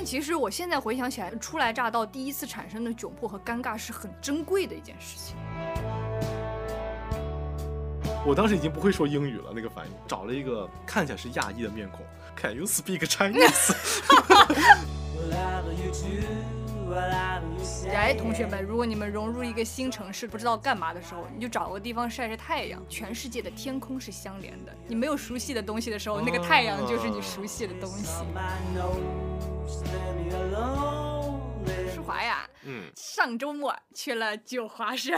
但其实我现在回想起来，初来乍到第一次产生的窘迫和尴尬是很珍贵的一件事情。我当时已经不会说英语了，那个反应，找了一个看起来是亚裔的面孔，Can you speak Chinese？哎，同学们，如果你们融入一个新城市，不知道干嘛的时候，你就找个地方晒晒太阳。全世界的天空是相连的，你没有熟悉的东西的时候，那个太阳就是你熟悉的东西。舒华呀，嗯，上周末去了九华山，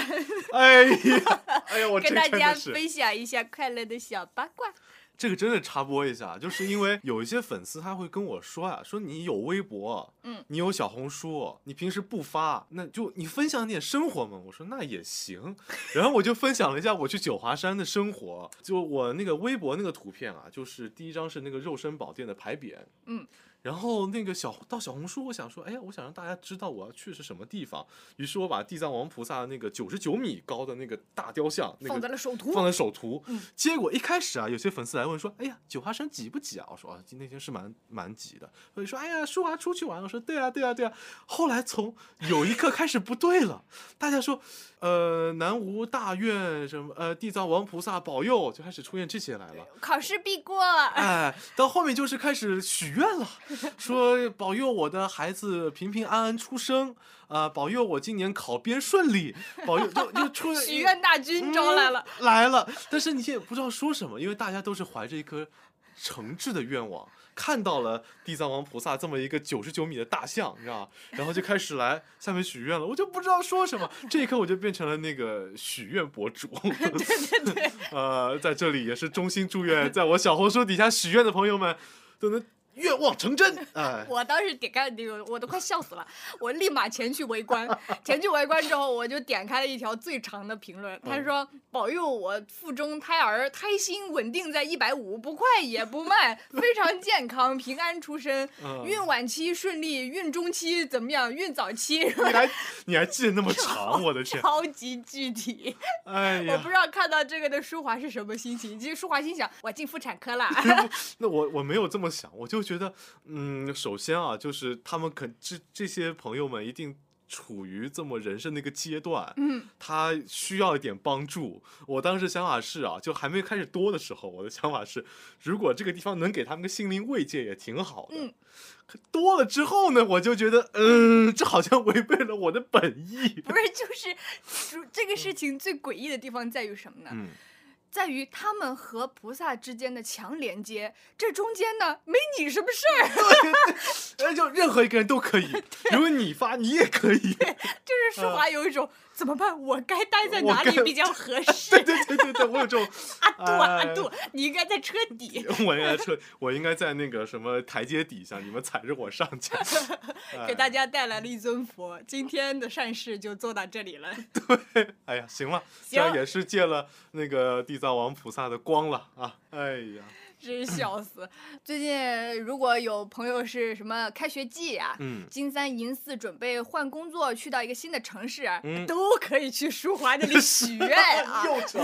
哎呀，哎呀，我跟大家分享一下快乐的小八卦。这个真的插播一下，就是因为有一些粉丝他会跟我说啊，说你有微博，嗯，你有小红书，你平时不发，那就你分享点生活嘛。我说那也行，然后我就分享了一下我去九华山的生活，就我那个微博那个图片啊，就是第一张是那个肉身宝殿的牌匾，嗯。然后那个小到小红书，我想说，哎呀，我想让大家知道我要去的是什么地方。于是我把地藏王菩萨那个九十九米高的那个大雕像，那个放在了首图放在首图。嗯结果一开始啊，有些粉丝来问说，哎呀，九华山挤不挤啊？我说啊，今那天是蛮蛮挤的。所以说，哎呀，舒华出去玩。我说对啊，对啊，对啊。后来从有一刻开始不对了，大家说，呃，南无大愿什么，呃，地藏王菩萨保佑，就开始出现这些来了。考试必过，哎，到后面就是开始许愿了，说保佑我的孩子平平安安出生，啊、保佑我今年考编顺利，保佑就就出 许愿大军招来了。嗯来了，但是你现在不知道说什么，因为大家都是怀着一颗诚挚的愿望，看到了地藏王菩萨这么一个九十九米的大象，你知道吗？然后就开始来下面许愿了，我就不知道说什么。这一刻我就变成了那个许愿博主。对对对，呃，在这里也是衷心祝愿，在我小红书底下许愿的朋友们都能愿望成真。哎，我当时点开那个，我都快笑死了，我立马前去围观。前去围观之后，我就点开了一条最长的评论，他说：“保佑我腹中胎儿胎心稳定在一百五，不快也不慢，非常健康，平安出生，嗯孕晚期顺利，孕中期怎么样？孕早期。”你还你还记得那么长，我的天！超级具体，哎呀我不，知道看到这个的舒华是什么心情。其实舒华心想，我进妇产科了。那我我没有这么想，我就觉得，嗯，首先啊，就是他们肯这这些朋友们一定。处于这么人生的一个阶段，嗯，他需要一点帮助。我当时想法是啊，就还没开始多的时候，我的想法是，如果这个地方能给他们个心灵慰藉，也挺好的。嗯可多了之后呢，我就觉得，嗯，这好像违背了我的本意。不是，就是这个事情最诡异的地方在于什么呢？嗯，在于他们和菩萨之间的强连接，这中间呢没你什么事儿，那，就任何一个人都可以，如果你发，你也可以。就是舒华有一种、怎么办？我该待在哪里比较合适？对对对对对，我有这种，阿杜阿哎杜，你应该在车底，我应该车，我应该在那个什么台阶底下，你们踩着我上去。给大家带来了一尊佛。今天的善事就做到这里了。对哎呀，行了，这样也是借了那个地藏王菩萨的光了啊！哎呀，真是笑死！最近如果有朋友是什么开学季啊、嗯，金三银四准备换工作，去到一个新的城市，嗯都可以去舒华这里许愿啊。又扯。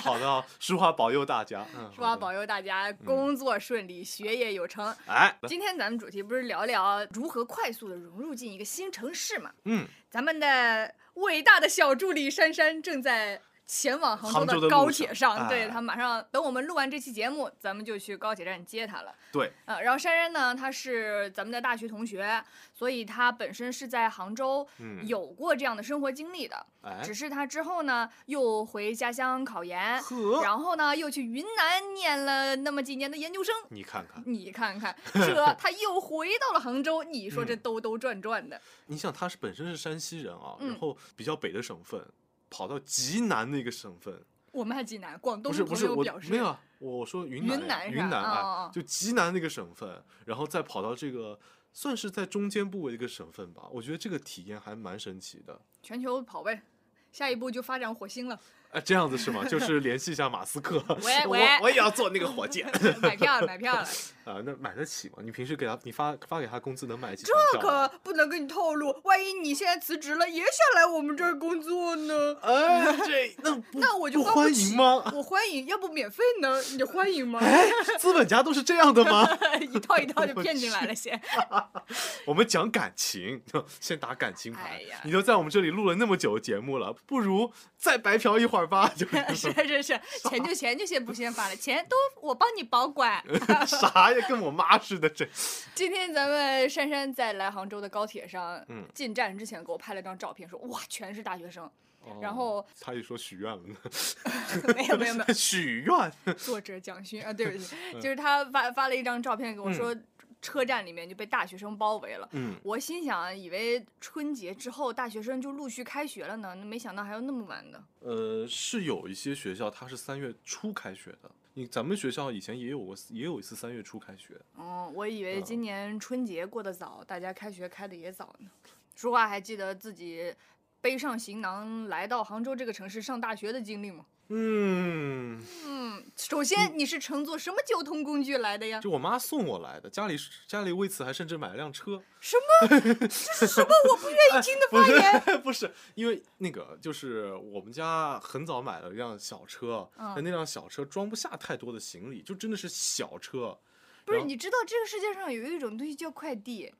好的啊，舒华保佑大家。嗯，舒华保佑大家工作顺利，学业有成。哎，今天咱们主题不是聊聊如何快速的融入进一个新城市嘛？嗯，咱们的伟大的小助理珊珊正在前往杭杭州的高铁上，对哎她马上等我们录完这期节目，咱们就去高铁站接他了。对，呃，然后珊珊呢，她是咱们的大学同学，所以她本身是在杭州嗯有过这样的生活经历的，哎，只是她之后呢又回家乡考研，然后呢又去云南念了那么几年的研究生。你看看，你看看，这他又回到了杭州，你说这嗯兜兜转转的，你想他是本身是山西人啊，嗯然后比较北的省份，跑到极南那个省份，我们还济南，广东不是不是我表示没有啊，我说云南云南啊，就极南那个省份，然后再跑到这个算是在中间部位的一个省份吧，我觉得这个体验还蛮神奇的。全球跑呗，下一步就发展火星了。啊，这样子是吗？就是联系一下马斯克，我喂喂我也要做那个火箭 买票了，买票了，啊，那买得起吗？你平时给他，你发发给他工资能买几这？可不能跟你透露，万一你现在辞职了，也想来我们这儿工作呢？哎，这那那我就不欢迎吗？我欢迎，要不免费呢？你欢迎吗？哎，资本家都是这样的吗？一套一套就骗进来了，先。我们讲感情，先打感情牌。哎你都在我们这里录了那么久的节目了，不如再白嫖一会儿吧？就是是是是，钱就钱就先不先发了，钱都我帮你保管。啥呀，跟我妈似的，这 今天咱们珊珊在来杭州的高铁上，嗯进站之前给我拍了张照片，说哇，全是大学生。然后他一说许愿了呢，没有没有没有，许愿，作者蒋勋啊，对不起，就是他发发了一张照片给我说，车站里面就被大学生包围了。嗯，我心想，以为春节之后大学生就陆续开学了呢，那没想到还有那么晚的。呃，是有一些学校它是三月初开学的，你咱们学校以前也有过，也有一次三月初开学，哦，我以为嗯今年春节过得早，大家开学开的也早呢。说话还记得自己背上行囊来到杭州这个城市上大学的经历吗？嗯，嗯，首先你是乘坐什么交通工具来的呀？就我妈送我来的，家里家里为此还甚至买了辆车，什么？这是什么我不愿意听的 发言？是 不是，因为那个就是我们家很早买了一辆小车，嗯但那辆小车装不下太多的行李，就真的是小车。不是，你知道这个世界上有一种东西叫快递，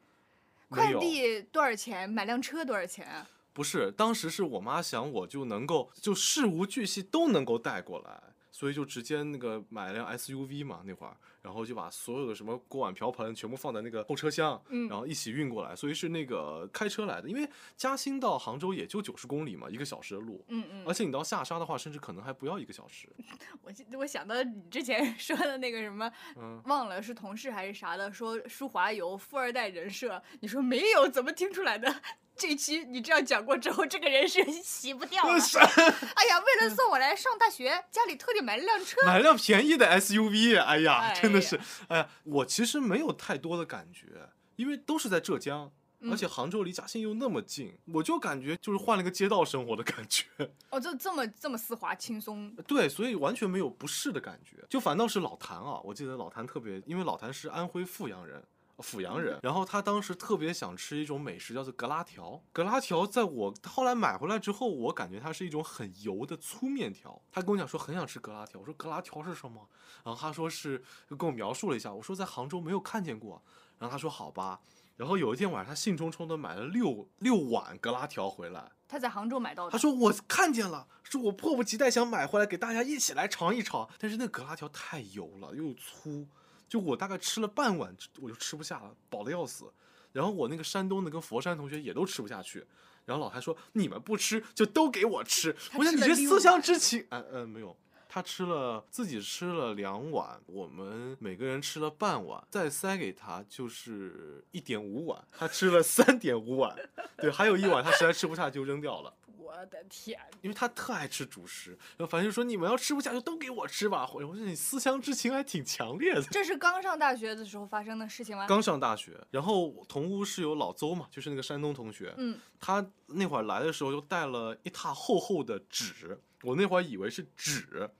快递多少钱？买辆车多少钱啊？不是，当时是我妈想我就能够就事无巨细都能够带过来，所以就直接那个买了辆 SUV 嘛那会儿，然后就把所有的什么锅碗瓢盆全部放在那个后车厢，嗯然后一起运过来，所以是那个开车来的，因为嘉兴到杭州也就九十公里嘛，一个小时的路。嗯嗯而，且你到下沙的话，甚至可能还不要一个小时。我记我想到你之前 说的那个什么，嗯，忘了是同事还是啥的，说舒华有富二代人设，你说没有，怎么听出来的？这期你这样讲过之后，这个人是洗不掉了。哎呀，为了送我来上大学，家里特地买了辆车。买辆便宜的 SUV，哎呀，哎真的是呀，哎呀，我其实没有太多的感觉，因为都是在浙江。嗯而且杭州离嘉兴又那么近，我就感觉就是换了个街道生活的感觉，哦，这这么这么丝滑轻松。对，所以完全没有不适的感觉，就反倒是老谭啊，我记得老谭特别，因为老谭是安徽阜阳人，阜阳人，然后他当时特别想吃一种美食，叫做格拉条。格拉条在我后来买回来之后，我感觉它是一种很油的粗面条。他跟我讲说很想吃格拉条，我说格拉条是什么？然后他说是，就跟我描述了一下，我说在杭州没有看见过。然后他说好吧。然后有一天晚上，他兴冲冲的买了六六碗格拉条回来。他在杭州买到的。他说我看见了，是我迫不及待想买回来给大家一起来尝一尝。但是那个格拉条太油了，又粗，就我大概吃了半碗我就吃不下了，饱的要死。然后我那个山东的跟佛山同学也都吃不下去。然后老谭说你们不吃就都给我吃。他我想你这思乡之情，嗯、嗯、没有。他吃了自己吃了两碗，我们每个人吃了半碗，再塞给他就是一点五碗，他吃了三点五碗，对，还有一碗他实在吃不下就扔掉了。我的天，因为他特爱吃主食，然后反正就说你们要吃不下就都给我吃吧。我说你思乡之情还挺强烈的。这是刚上大学的时候发生的事情吗？刚上大学，然后同屋室友老邹嘛，就是那个山东同学，嗯，他那会儿来的时候就带了一沓厚厚的纸，我那会儿以为是纸，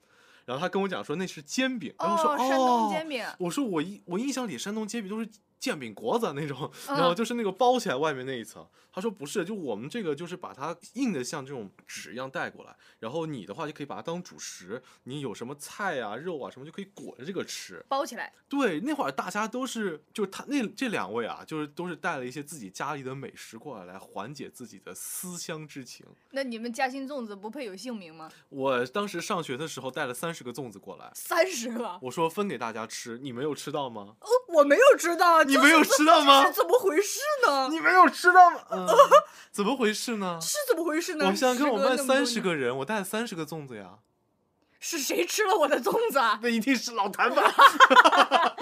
然后他跟我讲说那是煎饼，然后我说哦，山东煎饼。我说我印我印象里山东煎饼都是煎饼果子那种，嗯然后就是那个包起来外面那一层。他说不是，就我们这个就是把它硬的像这种纸一样带过来，然后你的话就可以把它当主食，你有什么菜啊肉啊什么就可以裹着这个吃。包起来，对，那会儿大家都是，就是他那这两位啊，就是都是带了一些自己家里的美食过来，来缓解自己的思乡之情。那你们嘉兴粽子不配有姓名吗？我当时上学的时候带了三十个粽子过来，三十个，我说分给大家吃，你没有吃到吗？哦，我没有知道，这你没有吃到吗这是怎么回事呢？你没有吃到吗？嗯，怎么回事呢？是怎么回事呢？我想想看，我们班隔那么多年，三十个人，我带了三十个粽子呀，是谁吃了我的粽子啊？那一定是老谭吧？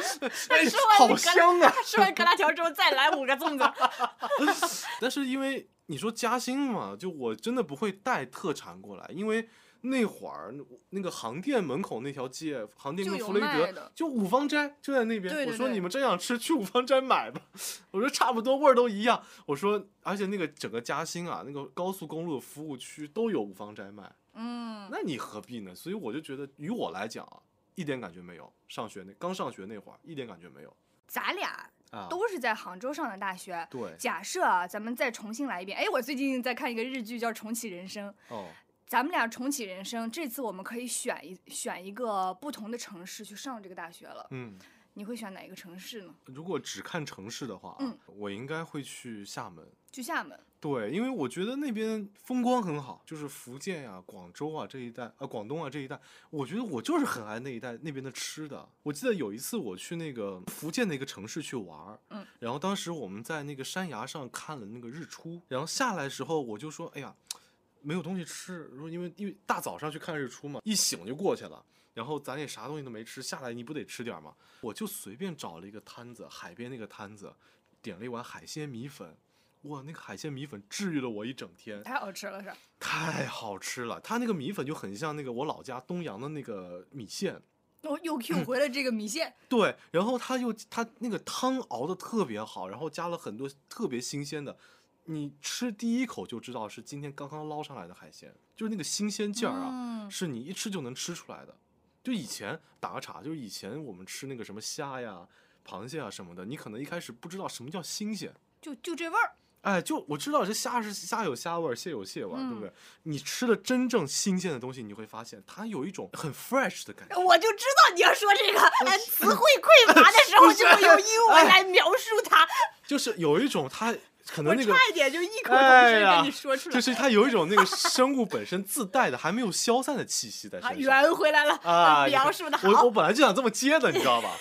哎吃完好格香啊！他吃完格拉条之后再来五个粽子，但是因为你说嘉兴嘛，就我真的不会带特产过来，因为那会儿那那个航店门口那条街，航店跟弗雷德就五芳斋就在那边。对对对我说你们真想吃，去五芳斋买吧。我说差不多味儿都一样。我说而且那个整个嘉兴啊，那个高速公路的服务区都有五芳斋卖，嗯，那你何必呢？所以我就觉得，于我来讲啊，一点感觉没有。上学那刚上学那会儿，一点感觉没有咱俩啊。都是在杭州上的大学。对假设啊，咱们再重新来一遍。哎，我最近在看一个日剧叫《重启人生》，哦，咱们俩重启人生，这次我们可以选一选一个不同的城市去上这个大学了。嗯，你会选哪一个城市呢？如果只看城市的话啊，嗯我应该会去厦门。去厦门。对，因为我觉得那边风光很好，就是福建呀、广州啊这一带，啊广东啊这一带，我觉得我就是很爱那一带那边的吃的。我记得有一次我去那个福建的一个城市去玩儿，嗯，然后当时我们在那个山崖上看了那个日出，然后下来的时候我就说，哎呀，没有东西吃，说因为因为大早上去看日出嘛，一醒就过去了。然后咱也啥东西都没吃，下来你不得吃点儿吗？我就随便找了一个摊子，海边那个摊子，点了一碗海鲜米粉，哇，那个海鲜米粉治愈了我一整天，太好吃了是？太好吃了。它那个米粉就很像那个我老家东阳的那个米线，我又 Q 回了这个米线，对，然后他又他那个汤熬的特别好，然后加了很多特别新鲜的，你吃第一口就知道是今天刚刚捞上来的海鲜，就是那个新鲜劲儿啊，嗯是你一吃就能吃出来的。就以前打个岔，就是以前我们吃那个什么虾呀、螃蟹啊什么的，你可能一开始不知道什么叫新鲜。就就这味儿。哎，就我知道这虾是虾有虾味儿，蟹有蟹味儿，对不嗯对？你吃了真正新鲜的东西，你会发现它有一种很 fresh 的感觉。我就知道你要说这个，哎，词汇匮乏的时候 就会用英文来描述它。就是有一种它可我能那个差一点就一口同声跟你说出来。就是它有一种那个生物本身自带的还没有消散的气息在啊，身上圆回来了，啊！你描看述的好我我。本来就想这么接的，你知道吧？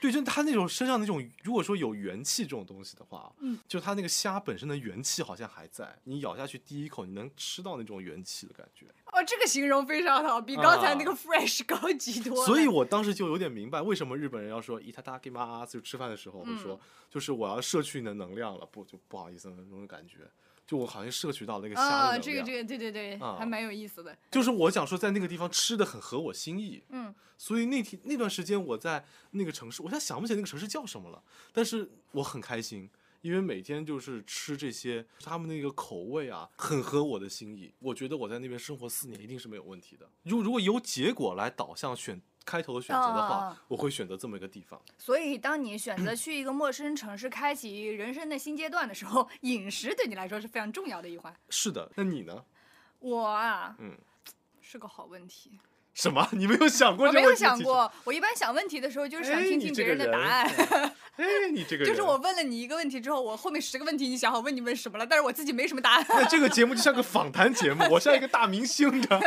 对，就它那种身上那种，如果说有元气这种东西的话，嗯，就它那个虾本身的元气好像还在，你咬下去第一口，你能吃到那种元气的感觉。哦，这个形容非常好，比刚才那个啊 fresh 高级多了。所以我当时就有点明白，为什么日本人要说伊塔达给妈，就吃饭的时候会说，嗯就是我要摄取你的能量了，不就不好意思那种感觉，就我好像摄取到那个虾的啊，能量。这个这个对对对，啊还蛮有意思的。就是我想说，在那个地方吃的很合我心意，嗯，所以那天那段时间我在那个城市，我现在想不起来那个城市叫什么了，但是我很开心，因为每天就是吃这些，他们那个口味啊，很合我的心意。我觉得我在那边生活四年一定是没有问题的。如如果由结果来导向选开头的选择的话啊，我会选择这么一个地方。所以当你选择去一个陌生城市，开启人生的新阶段的时候，饮食对你来说是非常重要的一环。是的，那你呢？我啊，嗯，是个好问题。什么？你没有想过这个问题？我没有。想过，我一般想问题的时候就是想哎听听别人人的答案。哎，你这个 就是人我问了你一个问题之后，我后面十个问题你想好问你问什么了，但是我自己没什么答案。那这个节目就像个 访谈节目，我像一个大明星的。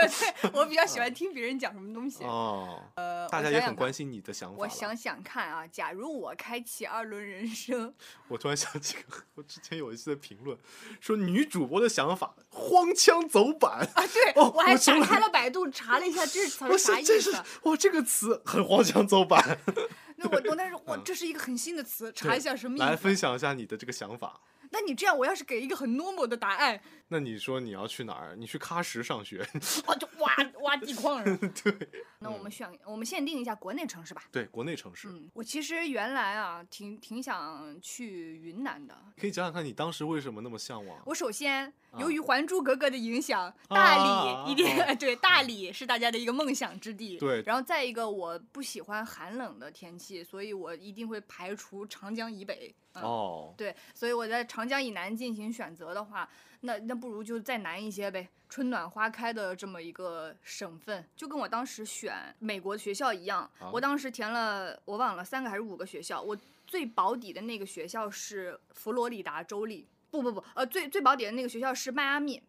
我比较喜欢听别人讲什么东西。哦，呃，大家也很关心你的想法。我想，想看啊，假如我开启二轮人生，我突然想起个，我之前有一次的评论，说女主播的想法荒腔走板。啊，对，哦我还打开了百度查了一下这词我儿啥意想这是思。哇，这个词很荒腔走板。那我懂，但是我嗯这是一个很新的词，查一下什么意思。来分享一下你的这个想法。那你这样，我要是给一个很 normal 的答案，那你说你要去哪儿？你去喀什上学？我，就挖挖地矿？对那我们选，我们限定一下国内城市吧。对，国内城市，嗯，我其实原来啊，挺挺想去云南的。可以讲讲看你当时为什么那么向往？我首先啊由于《还珠格格》的影响，啊大啊理一定啊对大理是大家的一个梦想之地。对然后再一个，我不喜欢寒冷的天气，所以我一定会排除长江以北。嗯、哦，对，所以我在长江以南进行选择的话，那那不如就再难一些呗，春暖花开的这么一个省份，就跟我当时选美国学校一样，啊我当时填了我忘了三个还是五个学校，我最保底的那个学校是佛罗里达州立，不不不，呃，最最保底的那个学校是迈阿密。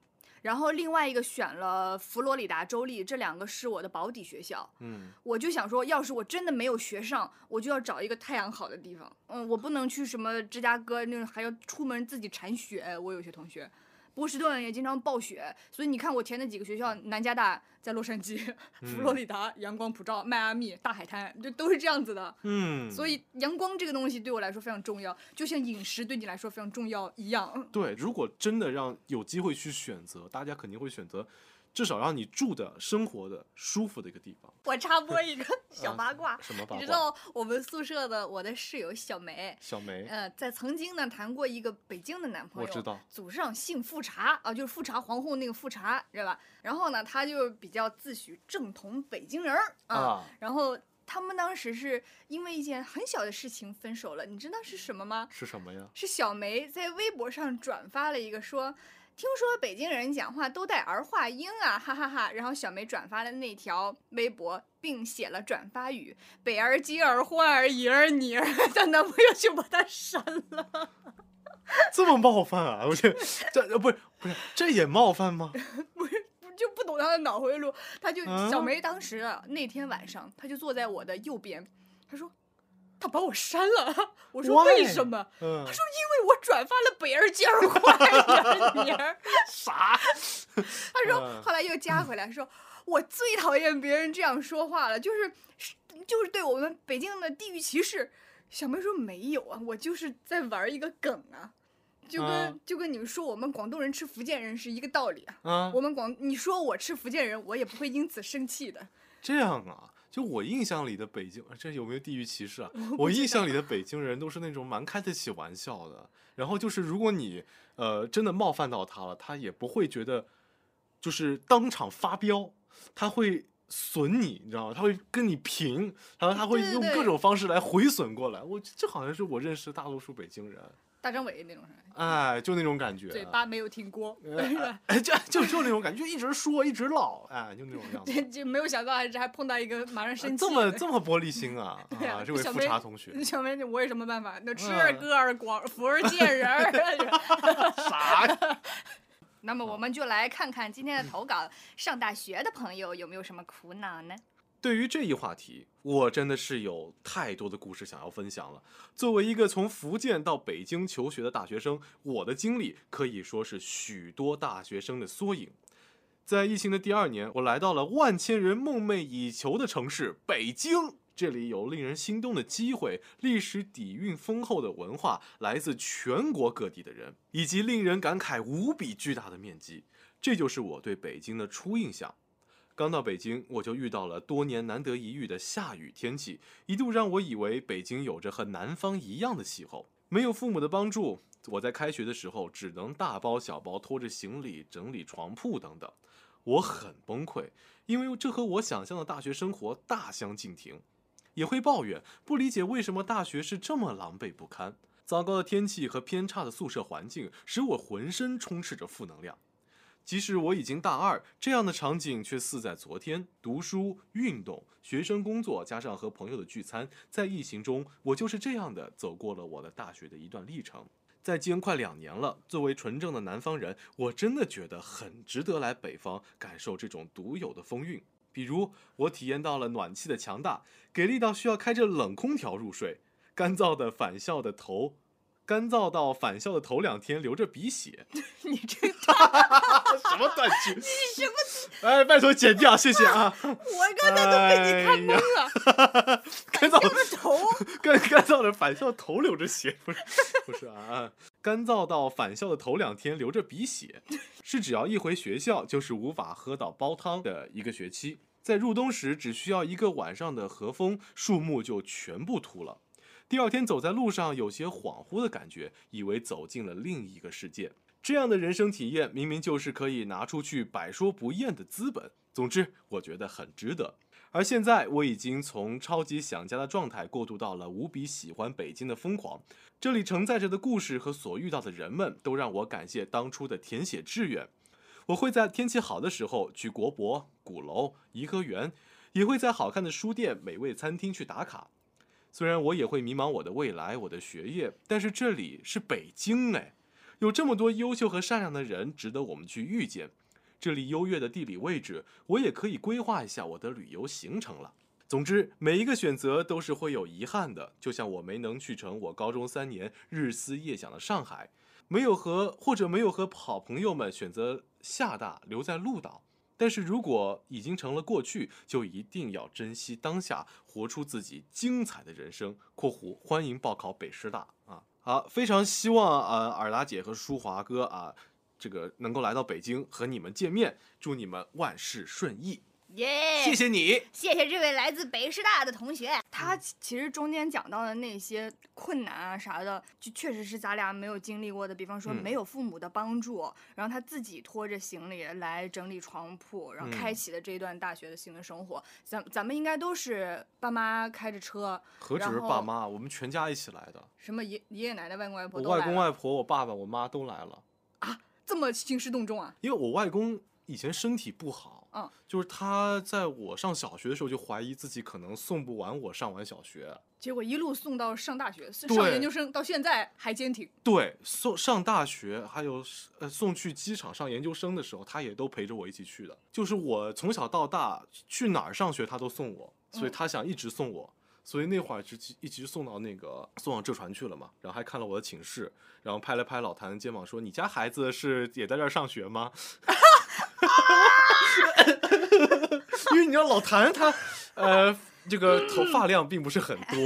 然后另外一个选了佛罗里达州立，这两个是我的保底学校。嗯，我就想说，要是我真的没有学上，我就要找一个太阳好的地方。嗯，我不能去什么芝加哥那种，还要出门自己铲雪。我有些同学，波士顿也经常暴雪，所以你看我填的几个学校，南加大在洛杉矶，佛罗里达阳光普照，迈阿密大海滩，就都是这样子的。嗯，所以阳光这个东西对我来说非常重要，就像饮食对你来说非常重要一样。对，如果真的让有机会去选择，大家肯定会选择至少让你住的、生活的舒服的一个地方。我插播一个小八卦，什么八卦？你知道我们宿舍的我的室友小梅，小梅，呃，在曾经呢谈过一个北京的男朋友，我知道，祖上姓富察啊，就是富察皇后那个富察，知道吧？然后呢，他就比较自诩正统北京人儿啊，啊，然后他们当时是因为一件很小的事情分手了，你知道是什么吗？是什么呀？是小梅在微博上转发了一个说，听说北京人讲话都带儿化音啊，哈哈哈然后小梅转发了那条微博，并写了转发语：北儿、鸡儿、欢儿、姨儿、你儿。她男朋友就把她删了。这么冒犯啊！我这这呃不是不是这也冒犯吗？不是，不就不懂他的脑回路。他就、啊小梅当时啊那天晚上，他就坐在我的右边，他说。她把我删了，我说为什么？嗯她，说因为我转发了北儿、鸡儿、欢儿、姨儿、啥？他说嗯后来又加回来说，我最讨厌别人这样说话了，就是是就是对我们北京的地域歧视。小妹说没有啊，我就是在玩一个梗啊，就跟、嗯就跟你们说我们广东人吃福建人是一个道理啊。啊，我们广你说我吃福建人，我也不会因此生气的。这样啊？就我印象里的北京，这有没有地域歧视啊？我印象里的北京人都是那种蛮开得起玩笑的，然后就是如果你呃真的冒犯到他了，他也不会觉得就是当场发飙，他会损你，你知道吗？他会跟你平，然后他会用各种方式来回损过来。我这好像是我认识大多数北京人，大张伟那种人，哎，就那种感觉。嘴巴没有停过，就就就那种感觉，就一直说一直唠，哎，就那种样子。这 就没有想到还是还碰到一个 马上生气这么。这么玻璃心啊！对啊啊，这位富察同学，小梅，我有什么办法？那吃嗯儿歌儿广福儿见人儿。啥呀？那么我们就来看看今天的投稿，上大学的朋友有没有什么苦恼呢？对于这一话题，我真的是有太多的故事想要分享了。作为一个从福建到北京求学的大学生，我的经历可以说是许多大学生的缩影。在疫情的第二年，我来到了万千人梦寐以求的城市北京。这里有令人心动的机会，历史底蕴丰厚的文化，来自全国各地的人，以及令人感慨无比巨大的面积。这就是我对北京的初印象。刚到北京，我就遇到了多年难得一遇的下雨天气，一度让我以为北京有着和南方一样的气候。没有父母的帮助，我在开学的时候只能大包小包拖着行李整理床铺等等，我很崩溃，因为这和我想象的大学生活大相径庭。也会抱怨，不理解为什么大学是这么狼狈不堪。糟糕的天气和偏差的宿舍环境使我浑身充斥着负能量。即使我已经大二，这样的场景却似在昨天。读书、运动、学生工作，加上和朋友的聚餐，在疫情中，我就是这样的走过了我的大学的一段历程。在京快两年了，作为纯正的南方人，我真的觉得很值得来北方感受这种独有的风韵。比如，我体验到了暖气的强大，给力到需要开着冷空调入睡；干燥的返校的头，干燥到返校的头两天流着鼻血。你这个，什么断句？你什么？哎，拜托剪掉，谢谢啊！我刚才都被你看懵了。干燥的头，干干燥的返校头流着血，不是不是啊，干燥到返校的头两天流着鼻血，是只要一回学校就是无法喝到煲汤的一个学期。在入冬时，只需要一个晚上的和风，树木就全部秃了。第二天走在路上，有些恍惚的感觉，以为走进了另一个世界。这样的人生体验，明明就是可以拿出去百说不厌的资本。总之，我觉得很值得。而现在，我已经从超级想家的状态过渡到了无比喜欢北京的疯狂。这里承载着的故事和所遇到的人们，都让我感谢当初的填写志愿。我会在天气好的时候去国博、鼓楼、颐和园，也会在好看的书店、美味餐厅去打卡。虽然我也会迷茫我的未来、我的学业，但是这里是北京哎，有这么多优秀和善良的人值得我们去遇见。这里优越的地理位置，我也可以规划一下我的旅游行程了。总之，每一个选择都是会有遗憾的，就像我没能去成我高中三年日思夜想的上海，没有和或者没有和好朋友们选择厦大留在鹭岛。但是如果已经成了过去，就一定要珍惜当下，活出自己精彩的人生。（括弧欢迎报考北师大啊！好，非常希望啊、呃尔达姐和舒华哥啊。这个能够来到北京和你们见面，祝你们万事顺意，耶！谢谢你。谢谢这位来自北师大的同学。他其其实中间讲到的那些困难啊啥的，就确实是咱俩没有经历过的。比方说嗯没有父母的帮助，然后他自己拖着行李来整理床铺，然后开嗯启了这一段大学的新的生活。咱咱们应该都是爸妈开着车，何止是爸妈，我们全家一起来的。什么爷爷爷奶奶、外公外婆我外公、都来了外婆、我爸爸、我妈都来了。啊这么兴师动众啊！因为我外公以前身体不好，嗯，就是他在我上小学的时候就怀疑自己可能送不完我上完小学，结果一路送到上大学，上研究生，到现在还坚挺。对，送上大学还有呃送去机场上研究生的时候，他也都陪着我一起去的。就是我从小到大去哪儿上学，他都送我，所以嗯他想一直送我。所以那会儿就一直送到那个送到浙传去了嘛，然后还看了我的寝室，然后拍了拍老谭的肩膀说：“你家孩子是也在这儿上学吗？” 因为你知道老谭他，呃，这个头发量并不是很多，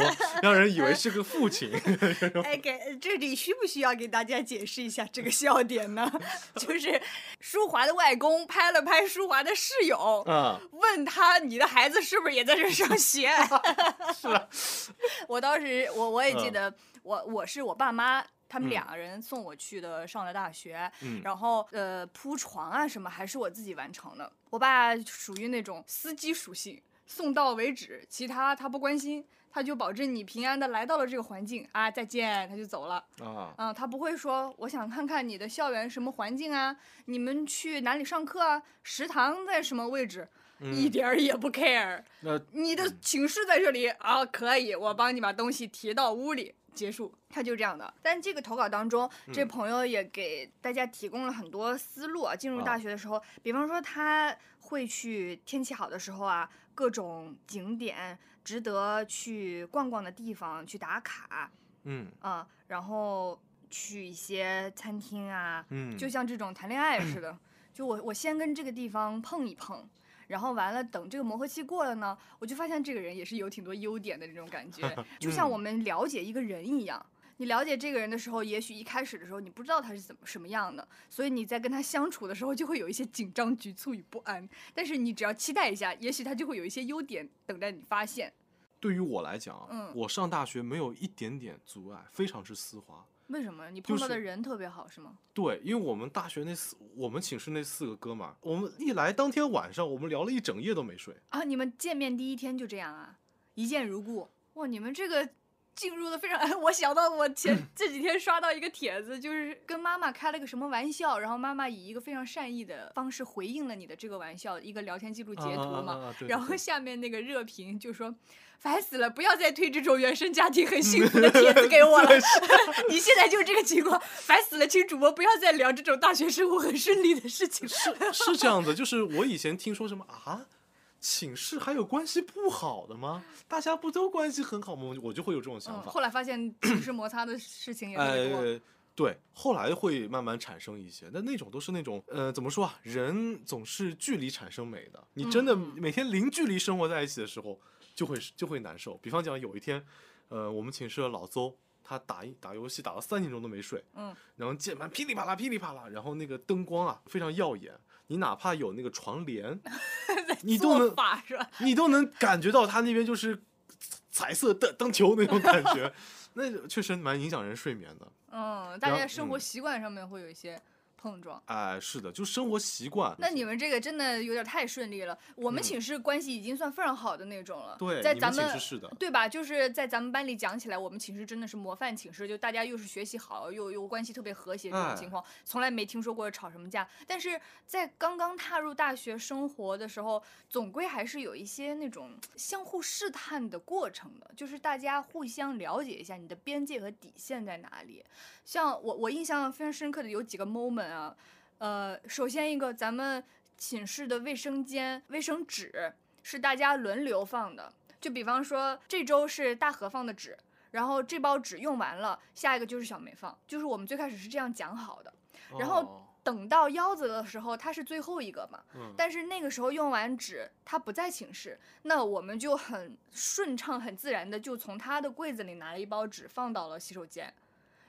让人以为是个父亲。哎，给这里需不需要给大家解释一下这个笑点呢？就是舒华的外公拍了拍舒华的室友，嗯，问他你的孩子是不是也在这上学？是啊，我当时我我也记嗯得，我我是我爸妈。他们嗯两个人送我去的，上了大学，嗯然后呃铺床啊什么还是我自己完成的。我爸属于那种司机属性，送到为止，其他他不关心，他就保证你平安的来到了这个环境啊，再见，他就走了。啊，嗯，他不会说我想看看你的校园什么环境啊，你们去哪里上课啊，食堂在什么位置，一嗯，点儿也不 care。那你的寝室在这里啊，可以，我帮你把东西提到屋里，结束。他就这样的。但这个投稿当中，这嗯朋友也给大家提供了很多思路啊。进入啊大学的时候，比方说他会去天气好的时候啊，各种景点值得去逛逛的地方去打卡。嗯啊，然后去一些餐厅啊，嗯，就像这种谈恋爱似的，就我我先跟这个地方碰一碰，然后完了等这个磨合期过了呢，我就发现这个人也是有挺多优点的那种感觉，就像嗯我们了解一个人一样。你了解这个人的时候，也许一开始的时候你不知道他是怎么什么样的，所以你在跟他相处的时候就会有一些紧张、局促与不安。但是你只要期待一下，也许他就会有一些优点等待你发现。对于我来讲啊，嗯我上大学没有一点点阻碍，非常之丝滑。为什么？你碰到的人特别好是吗？对，因为我们大学那四，我们寝室那四个哥们儿，我们一来当天晚上，我们聊了一整夜都没睡。啊，你们见面第一天就这样啊，一见如故。哇，你们这个进入的非常…… 我想到我前 这几天刷到一个帖子，就是跟妈妈开了个什么玩笑，然后妈妈以一个非常善意的方式回应了你的这个玩笑，一个聊天记录截图嘛。啊啊啊啊然后下面那个热评就说。烦死了！不要再推这种原生家庭很幸福的帖子给我了。你现在就是这个情况，烦死了！请主播不要再聊这种大学生活很顺利的事情是。是这样的，就是我以前听说什么啊，寝室还有关系不好的吗？大家不都关系很好吗？我就会有这种想嗯，法。后来发现寝室摩擦的事情也很多。呃，对，后来会慢慢产生一些，但那种都是那种呃，怎么说啊？人总是距离产生美的。你真的每天零距离生活在一起的时候，就会就会难受。比方讲，有一天，呃，我们寝室的老邹。他打一打游戏打到三点钟都没睡，嗯，然后键盘噼里啪啦噼里啪啦，然后那个灯光啊非常耀眼，你哪怕有那个床帘，你都能是吧？你都能感觉到他那边就是彩色的灯球那种感觉，那确实蛮影响人睡眠的。嗯，大家生活嗯习惯上面会有一些碰撞。哎，是的，就生活习惯。那你们这个真的有点太顺利了。我们嗯寝室关系已经算非常好的那种了。对，你在咱们们寝室是的，对吧？就是在咱们班里讲起来，我们寝室真的是模范寝室，就大家又是学习好，又又关系特别和谐这种哎情况，从来没听说过吵什么架。但是在刚刚踏入大学生活的时候，总归还是有一些那种相互试探的过程的，就是大家互相了解一下你的边界和底线在哪里。像我，我印象非常深刻的有几个 moment 啊，呃，首先一个，咱们寝室的卫生间卫生纸是大家轮流放的，就比方说这周是大河放的纸，然后这包纸用完了，下一个就是小梅放，就是我们最开始是这样讲好的。然后哦等到腰子的时候，他是最后一个嘛，嗯，但是那个时候用完纸，他不在寝室，那我们就很顺畅、很自然的就从他的柜子里拿了一包纸放到了洗手间。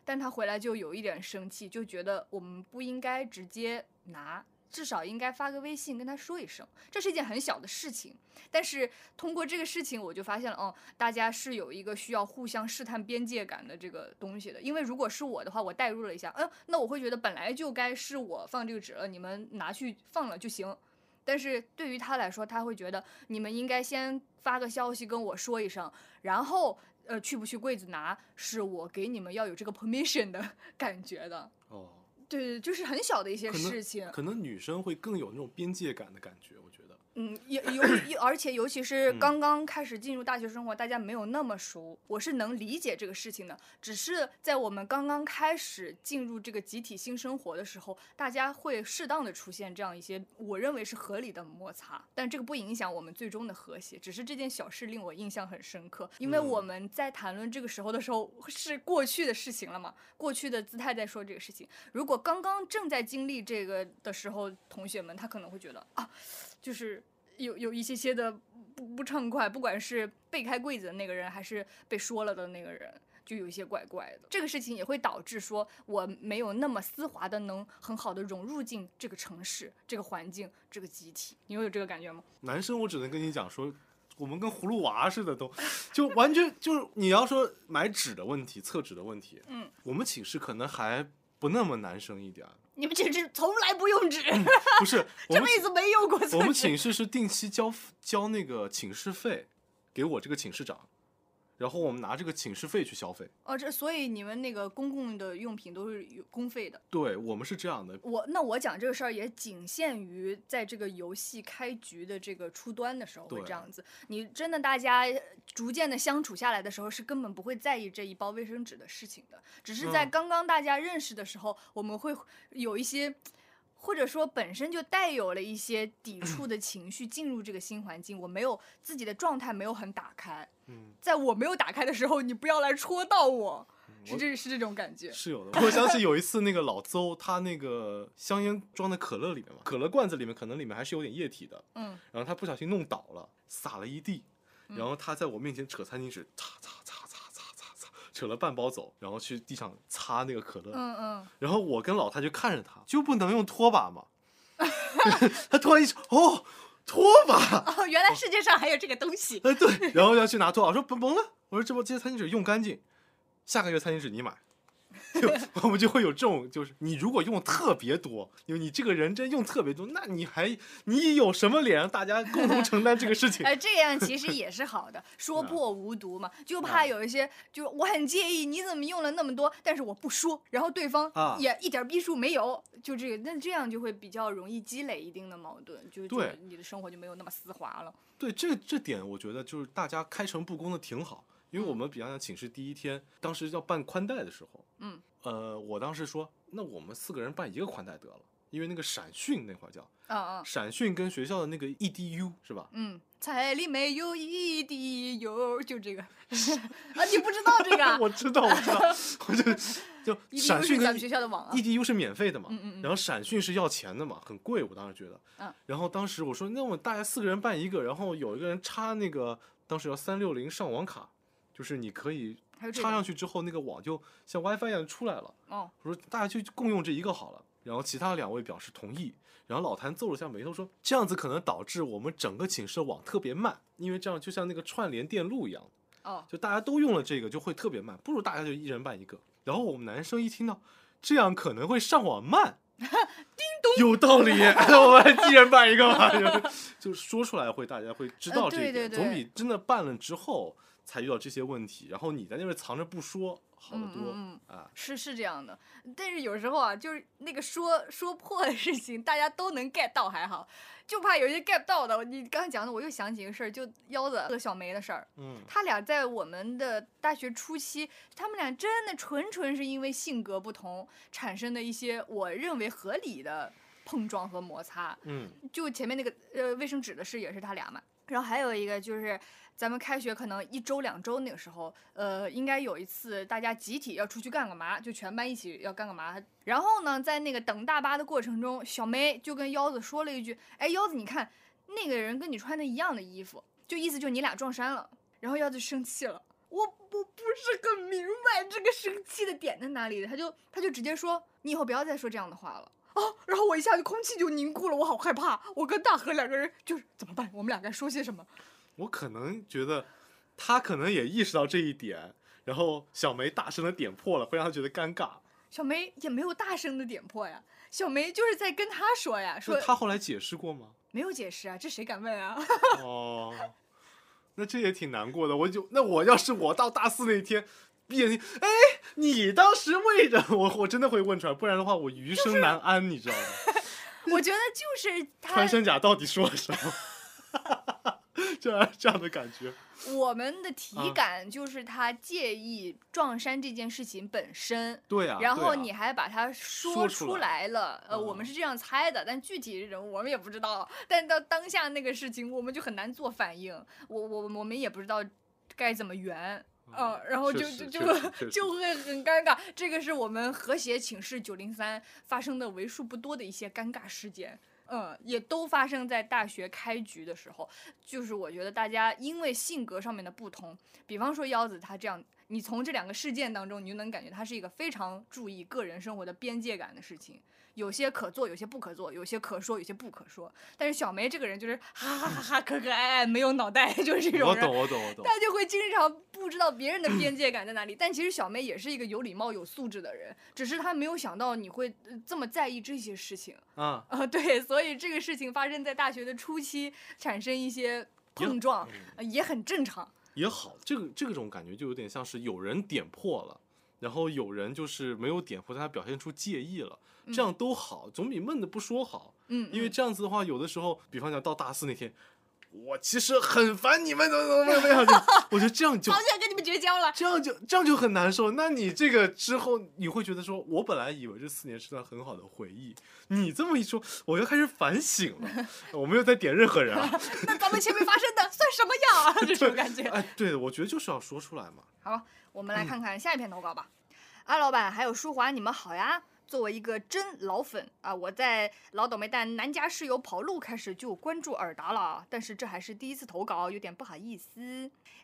但他回来就有一点生气，就觉得我们不应该直接拿。至少应该发个微信跟他说一声，这是一件很小的事情。但是通过这个事情，我就发现了，哦，大家是有一个需要互相试探边界感的这个东西的。因为如果是我的话，我代入了一下，嗯，那我会觉得本来就该是我放这个纸了，你们拿去放了就行。但是对于他来说，他会觉得你们应该先发个消息跟我说一声，然后呃去不去柜子拿，是我给你们要有这个 permission 的 感觉的。哦。对对，就是很小的一些事情，可能女生会更有那种边界感的感觉。嗯，尤尤，而且尤其是刚刚开始进入大学生活，大家没有那么熟，我是能理解这个事情的。只是在我们刚刚开始进入这个集体新生活的时候，大家会适当的出现这样一些我认为是合理的摩擦，但这个不影响我们最终的和谐。只是这件小事令我印象很深刻，因为我们在谈论这个时候的时候是过去的事情了嘛，过去的姿态在说这个事情。如果刚刚正在经历这个的时候，同学们他可能会觉得啊。就是有有一些些的不不畅快，不管是被开柜子的那个人，还是被说了的那个人，就有一些怪怪的。这个事情也会导致说我没有那么丝滑的能很好的融入进这个城市、这个环境、这个集体。你会有这个感觉吗？男生，我只能跟你讲说，我们跟葫芦娃似的，都就完全就是你要说买纸的问题、厕纸的问题，嗯，我们寝室可能还不那么男生一点。你们寝室从来不用纸，不是 这辈子没用过。我们寝室是定期交交那个寝室费，给我这个寝室长。然后我们拿这个寝室费去消费哦，这所以你们那个公共的用品都是有公费的。对我们是这样的。我那我讲这个事儿也仅限于在这个游戏开局的这个初端的时候会这样子。你真的大家逐渐的相处下来的时候，是根本不会在意这一包卫生纸的事情的。只是在刚刚大家认识的时候，我们会有一些。或者说本身就带有了一些抵触的情绪进入这个新环境，我没有自己的状态没有很打开。嗯，在我没有打开的时候，你不要来戳到我，是这是这种感觉。是有的，我想起有一次那个老邹，他那个香烟装在可乐里面嘛，可乐罐子里面可能里面还是有点液体的。嗯，然后他不小心弄倒了，洒了一地，然后他在我面前扯餐巾纸，擦擦擦擦。扯了半包走，然后去地上擦那个可乐。嗯嗯。然后我跟老太就看着他，就不能用拖把吗？他突然一说：“哦，拖把！哦，原来世界上还有这个东西。”哎，对。然后要去拿拖把，我说：“甭甭了。”我说：“这包这些餐巾纸用干净，下个月餐巾纸你买。”就我们就会有这种，就是你如果用特别多，因为你这个人真用特别多，那你还你有什么脸让大家共同承担这个事情？哎，这样其实也是好的，说破无毒嘛。就怕有一些，就我很介意你怎么用了那么多，但是我不说，然后对方也一点逼数没有，就这个，那这样就会比较容易积累一定的矛盾，就对你的生活就没有那么丝滑了。对，这这点我觉得就是大家开诚布公的挺好，因为我们比方讲寝室第一天，当时要办宽带的时候，嗯。呃，我当时说，那我们四个人办一个宽带得了，因为那个闪讯那会儿叫，啊啊，闪讯跟学校的那个 EDU 是吧？嗯，彩礼没有 EDU，就这个啊，你不知道这个？我知道，我知道，我就 就闪讯跟学校的网 EDU 是免费的嘛，嗯嗯，然后闪讯是要钱的嘛，很贵，我当时觉得，嗯，然后当时我说，那我大家四个人办一个，然后有一个人插那个，当时要三六零上网卡，就是你可以。插上去之后，那个网就像 WiFi 一样出来了。哦，我说大家就共用这一个好了。然后其他两位表示同意。然后老谭皱了下眉头说：“这样子可能导致我们整个寝室的网特别慢，因为这样就像那个串联电路一样。哦，就大家都用了这个就会特别慢，不如大家就一人办一个。然后我们男生一听到这样可能会上网慢，叮咚，有道理，我们一人办一个嘛，就说出来会大家会知道这个，总比真的办了之后。”才遇到这些问题，然后你在那边藏着不说，好得多啊！是是这样的，但是有时候啊，就是那个说说破的事情，大家都能 get 到还好，就怕有些 get 到的。你刚才讲的，我又想起一个事儿，就腰子和小梅的事儿。嗯，他俩在我们的大学初期，他们俩真的纯纯是因为性格不同产生的一些我认为合理的碰撞和摩擦。嗯，就前面那个呃卫生纸的事也是他俩嘛，然后还有一个就是。咱们开学可能一周两周那个时候，呃，应该有一次大家集体要出去干个嘛，就全班一起要干个嘛。然后呢，在那个等大巴的过程中，小梅就跟腰子说了一句：“哎，腰子，你看那个人跟你穿的一样的衣服，就意思就你俩撞衫了。”然后腰子生气了，我我不是很明白这个个生气的点在哪里？他就他就直接说：“你以后不要再说这样的话了。”啊！然后我一下就空气就凝固了，我好害怕。我跟大河两个人就是怎么办？我们俩该说些什么？我可能觉得他可能也意识到这一点，然后小梅大声的点破了，会让他觉得尴尬。小梅也没有大声的点破呀，小梅就是在跟他说呀，说他后来解释过吗？没有解释啊，这谁敢问啊？哦，那这也挺难过的。我就那我要是我到大四那天闭眼睛，哎，你当时为着我，我真的会问出来，不然的话我余生难安，你知道吗？我觉得就是他穿山甲到底说了什么？这样这样的感觉。我们的体感就是他介意撞衫这件事情本身，对啊，然后你还把它说出来了，呃，我们是这样猜的，但具体人我们也不知道。但到当下那个事情，我们就很难做反应，我我我们也不知道该怎么圆，嗯，然后就就就 就会很尴尬。这个是我们和谐寝室九零三发生的为数不多的一些尴尬事件。嗯，也都发生在大学开局的时候，就是我觉得大家因为性格上面的不同，比方说腰子他这样，你从这两个事件当中，你就能感觉他是一个非常注意个人生活的边界感的事情。有些可做，有些不可做；有些可说，有些不可说。但是小梅这个人就是哈哈哈哈，可可爱爱，没有脑袋，就是这种人。我懂，我懂，我懂。他就会经常不知道别人的边界感在哪里。但其实小梅也是一个有礼貌、有素质的人，只是他没有想到你会这么在意这些事情。啊啊，对，所以这个事情发生在大学的初期，产生一些碰撞，也很正常。也好，这个这种感觉就有点像是有人点破了。然后有人就是没有点破，但他表现出介意了，这样都好，总比闷的不说好。嗯，因为这样子的话，有的时候，比方讲到大四那天。我其实很烦你们，怎么怎么怎么样？我觉得这样就 好想跟你们绝交了。这样就这样就很难受。那你这个之后，你会觉得说，我本来以为这四年是段很好的回忆，你这么一说，我又开始反省了。我没有在点任何人啊。那咱们前面发生的算什么呀？这种感觉。哎，对，我觉得就是要说出来嘛。好，我们来看看下一篇投稿吧。阿老板还有舒华，你们好呀。作为一个真老粉啊，我在老倒霉蛋南家室友跑路开始就关注尔达了，但是这还是第一次投稿，有点不好意思。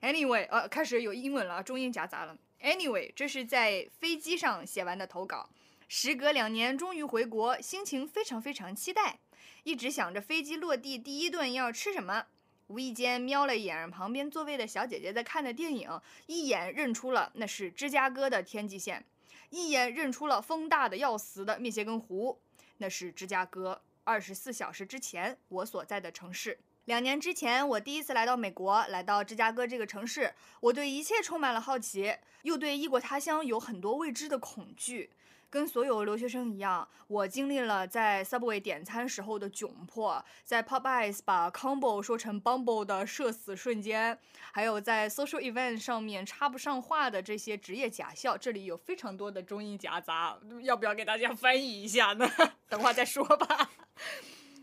Anyway，呃，开始有英文了，中英夹杂了。Anyway，这是在飞机上写完的投稿，时隔两年终于回国，心情非常非常期待，一直想着飞机落地第一顿要吃什么。无意间瞄了一眼旁边座位的小姐姐在看的电影，一眼认出了那是芝加哥的天际线。一眼认出了风大的要死的密歇根湖，那是芝加哥。二十四小时之前，我所在的城市。两年之前，我第一次来到美国，来到芝加哥这个城市，我对一切充满了好奇，又对异国他乡有很多未知的恐惧。跟所有留学生一样，我经历了在 Subway 点餐时候的窘迫，在 Popeyes 把 combo 说成 bumble 的社死瞬间，还有在 social event 上面插不上话的这些职业假笑。这里有非常多的中英夹杂，要不要给大家翻译一下呢？等会再说吧。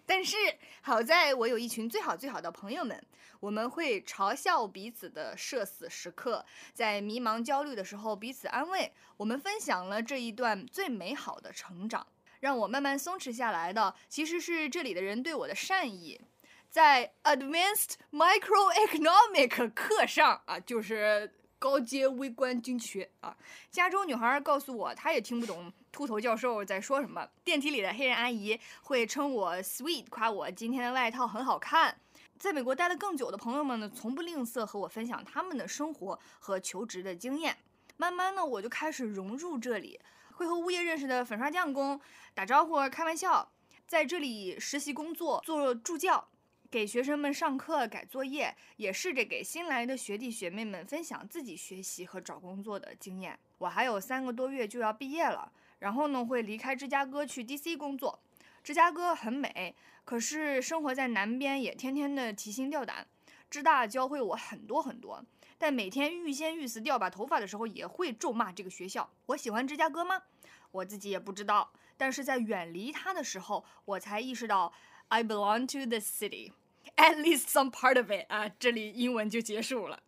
但是好在我有一群最好最好的朋友们，我们会嘲笑彼此的社死时刻，在迷茫焦虑的时候彼此安慰。我们分享了这一段最美好的成长，让我慢慢松弛下来的，其实是这里的人对我的善意。在 Advanced Microeconomic 课上啊，就是高阶微观经济学啊，加州女孩告诉我，她也听不懂。秃头教授在说什么？电梯里的黑人阿姨会称我 sweet，夸我今天的外套很好看。在美国待了更久的朋友们呢，从不吝啬和我分享他们的生活和求职的经验。慢慢呢，我就开始融入这里，会和物业认识的粉刷匠工打招呼、开玩笑。在这里实习工作，做助教，给学生们上课、改作业，也试着给新来的学弟学妹们分享自己学习和找工作的经验。我还有三个多月就要毕业了。然后呢，会离开芝加哥去 D.C. 工作。芝加哥很美，可是生活在南边也天天的提心吊胆。芝大教会我很多很多，但每天欲仙欲死掉把头发的时候，也会咒骂这个学校。我喜欢芝加哥吗？我自己也不知道。但是在远离它的时候，我才意识到 I belong to the city, at least some part of it。啊，这里英文就结束了。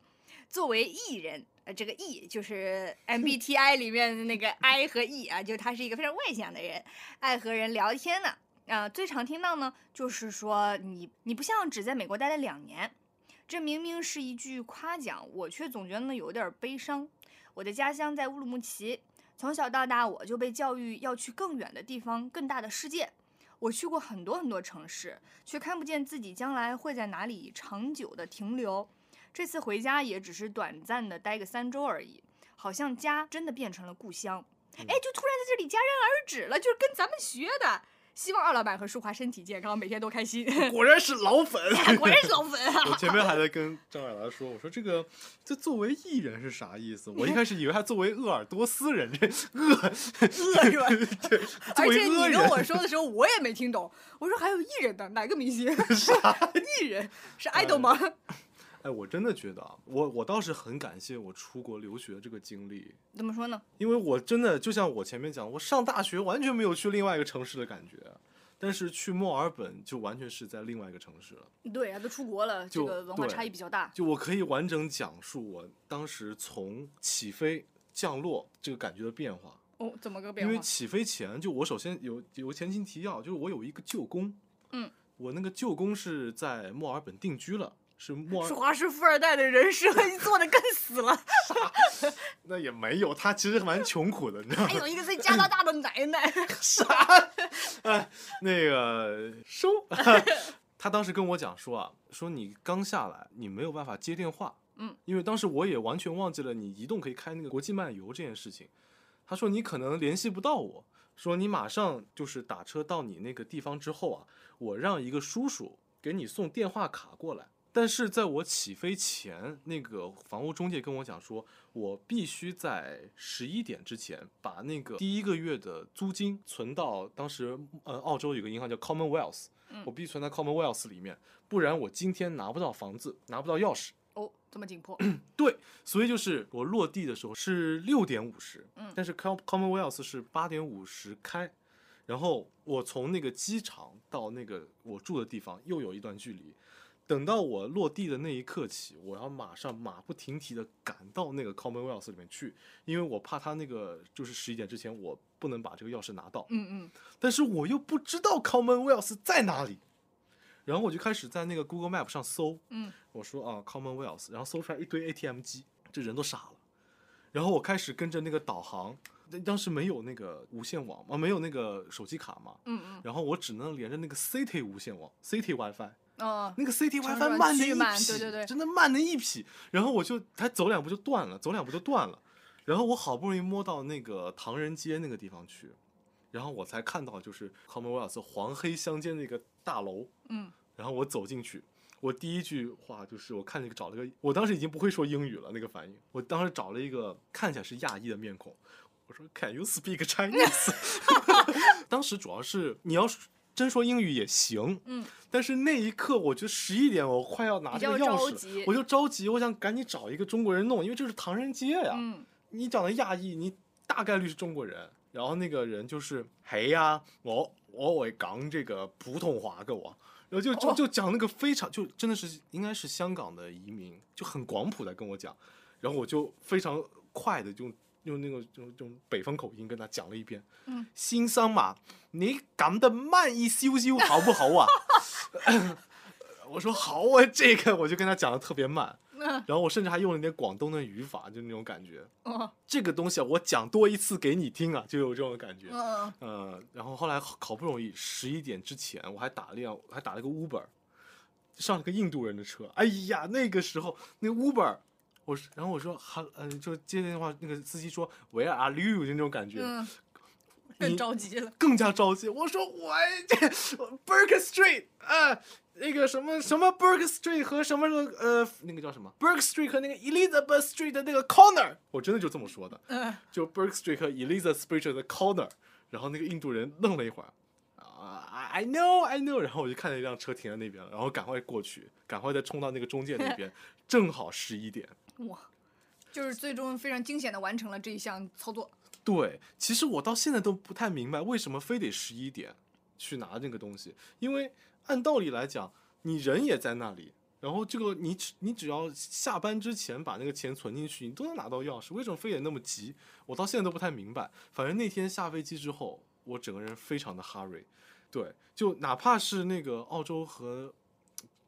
作为艺人。呃，这个 E 就是 MBTI 里面的那个 I 和 E 啊，就他是一个非常外向的人，爱和人聊天呢。啊，最常听到呢，就是说你你不像只在美国待了两年，这明明是一句夸奖，我却总觉得呢有点悲伤。我的家乡在乌鲁木齐，从小到大我就被教育要去更远的地方、更大的世界。我去过很多很多城市，却看不见自己将来会在哪里长久的停留。这次回家也只是短暂的待个三周而已，好像家真的变成了故乡。哎，就突然在这里戛然而止了，就是跟咱们学的。希望二老板和舒华身体健康，每天都开心。果然是老粉，果然是老粉啊！我前面还在跟张海来说，我说这个这作为艺人是啥意思？我一开始以为他作为鄂尔多斯人，这鄂 鄂是吧？对，而且你跟我说的时候，我也没听懂。我说还有艺人的，哪个明星？啥艺人？是爱豆吗？哎，我真的觉得啊，我我倒是很感谢我出国留学这个经历。怎么说呢？因为我真的就像我前面讲，我上大学完全没有去另外一个城市的感觉，但是去墨尔本就完全是在另外一个城市了。对啊，都出国了，这个文化差异比较大。就我可以完整讲述我当时从起飞、降落这个感觉的变化。哦，怎么个变化？因为起飞前，就我首先有有前情提要，就是我有一个舅公，嗯，我那个舅公是在墨尔本定居了。是莫舒华是富二代的人设做的更死了，那也没有，他其实蛮穷苦的，你知道吗？还有一个在加拿大的奶奶，啥？哎，那个收，他当时跟我讲说啊，说你刚下来，你没有办法接电话，嗯，因为当时我也完全忘记了你移动可以开那个国际漫游这件事情。他说你可能联系不到我，说你马上就是打车到你那个地方之后啊，我让一个叔叔给你送电话卡过来。但是在我起飞前，那个房屋中介跟我讲说，我必须在十一点之前把那个第一个月的租金存到当时呃澳洲有个银行叫 Commonwealth，我必须存在 Commonwealth 里面，不然我今天拿不到房子，拿不到钥匙。哦，这么紧迫？对，所以就是我落地的时候是六点五十，嗯，但是 Com Commonwealth 是八点五十开，然后我从那个机场到那个我住的地方又有一段距离。等到我落地的那一刻起，我要马上马不停蹄的赶到那个 Commonwealth 里面去，因为我怕他那个就是十一点之前我不能把这个钥匙拿到。嗯嗯。但是我又不知道 Commonwealth 在哪里，然后我就开始在那个 Google Map 上搜。嗯。我说啊 Commonwealth，然后搜出来一堆 ATM 机，这人都傻了。然后我开始跟着那个导航，当时没有那个无线网啊，没有那个手机卡嘛。嗯嗯。然后我只能连着那个 City 无线网，City WiFi。哦，那个 CT WiFi 慢的一匹，对对对，真的慢的一匹。然后我就才走两步就断了，走两步就断了。然后我好不容易摸到那个唐人街那个地方去，然后我才看到就是 Commonwealth 黄黑相间的一个大楼。嗯。然后我走进去，我第一句话就是我看那个找了个，我当时已经不会说英语了，那个反应。我当时找了一个看起来是亚裔的面孔，我说 Can you speak Chinese？当时主要是你要。真说英语也行，嗯，但是那一刻，我觉得十一点，我快要拿这个钥匙，我就着急，我想赶紧找一个中国人弄，因为这是唐人街呀。嗯，你讲的亚裔，你大概率是中国人。然后那个人就是嘿呀，我我会讲这个普通话给我，然后就就就讲那个非常就真的是应该是香港的移民，就很广普的跟我讲，然后我就非常快的就。用那个种种北方口音跟他讲了一遍，嗯，先生嘛，你讲得慢一丢丢好不好啊？我说好啊，这个我就跟他讲的特别慢，然后我甚至还用了点广东的语法，就那种感觉。哦，这个东西啊，我讲多一次给你听啊，就有这种感觉。嗯呃，然后后来好不容易十一点之前，我还打了辆，还打了个 Uber，上了个印度人的车。哎呀，那个时候那 Uber。我然后我说哈，嗯，就接电话，那个司机说 Where are you？就那种感觉，嗯，更着急了，更加着急。我说我这 Burke Street 啊，那个什么什么 Burke Street 和什么呃那个叫什么 Burke Street 和那个 Elizabeth Street 的那个 corner，我真的就这么说的，嗯，就 Burke Street 和 Elizabeth Street 的 corner。然后那个印度人愣了一会儿，啊，I know I know。然后我就看见一辆车停在那边了，然后赶快过去，赶快再冲到那个中介那边，正好十一点。哇，就是最终非常惊险的完成了这一项操作。对，其实我到现在都不太明白为什么非得十一点去拿那个东西，因为按道理来讲，你人也在那里，然后这个你你只要下班之前把那个钱存进去，你都能拿到钥匙，为什么非得那么急？我到现在都不太明白。反正那天下飞机之后，我整个人非常的 hurry，对，就哪怕是那个澳洲和。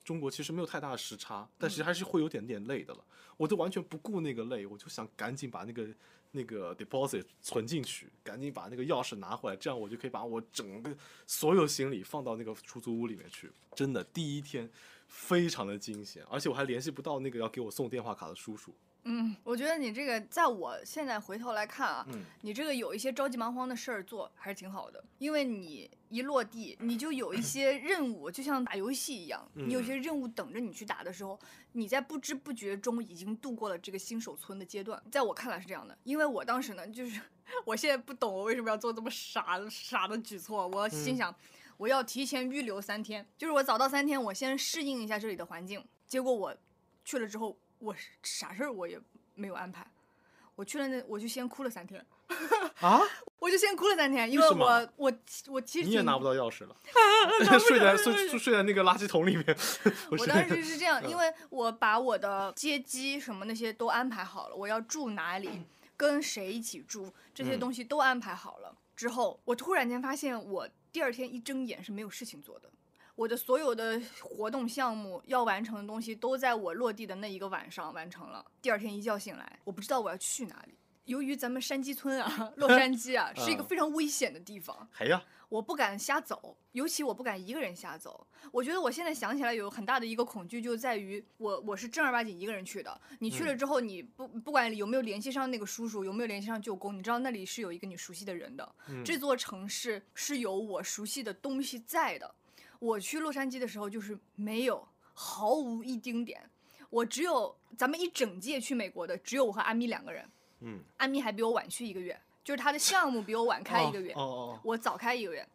中国其实没有太大的时差，但是还是会有点点累的了。我都完全不顾那个累，我就想赶紧把那个那个 deposit 存进去，赶紧把那个钥匙拿回来，这样我就可以把我整个所有行李放到那个出租屋里面去。真的，第一天非常的惊险，而且我还联系不到那个要给我送电话卡的叔叔。嗯，我觉得你这个，在我现在回头来看啊，嗯你这个有一些着急忙慌的事儿做，还是挺好的。因为你一落地，你就有一些任务，就像打游戏一样，你有些任务等着你去打的时候，你在不知不觉中已经度过了这个新手村的阶段。在我看来是这样的，因为我当时呢，就是 我现在不懂我为什么要做这么傻傻的举措，我心想。我要提前预留三天，就是我早到三天，我先适应一下这里的环境。结果我去了之后，我啥事儿我也没有安排。我去了那，我就先哭了三天，啊，我就先哭了三天，因为为我我我其实挺你也拿不到钥匙了，睡在了睡睡睡在那个垃圾桶里面。我当时是这样，嗯因为我把我的接机什么那些都安排好了，我要住哪里，跟谁一起住，这些嗯东西都安排好了。之后，我突然间发现，我第二天一睁眼是没有事情做的。我的所有的活动项目要完成的东西都在我落地的那一个晚上完成了。第二天一觉醒来，我不知道我要去哪里。由于咱们山鸡村啊，洛 杉矶啊，是一个嗯非常危险的地方，哎呀，我不敢瞎走，尤其我不敢一个人瞎走。我觉得我现在想起来有很大的一个恐惧，就在于我我是正儿八经一个人去的。你去了之后，你不不管有没有联系上那个叔叔，有没有联系上舅公，你知道那里是有一个你熟悉的人的。嗯这座城市是有我熟悉的东西在的。我去洛杉矶的时候就是没有，毫无一丁点。我只有咱们一整届去美国的，只有我和阿咪两个人。嗯，安咪还比我晚去一个月，就是他的项目比我晚开一个月。哦哦我早开一个月，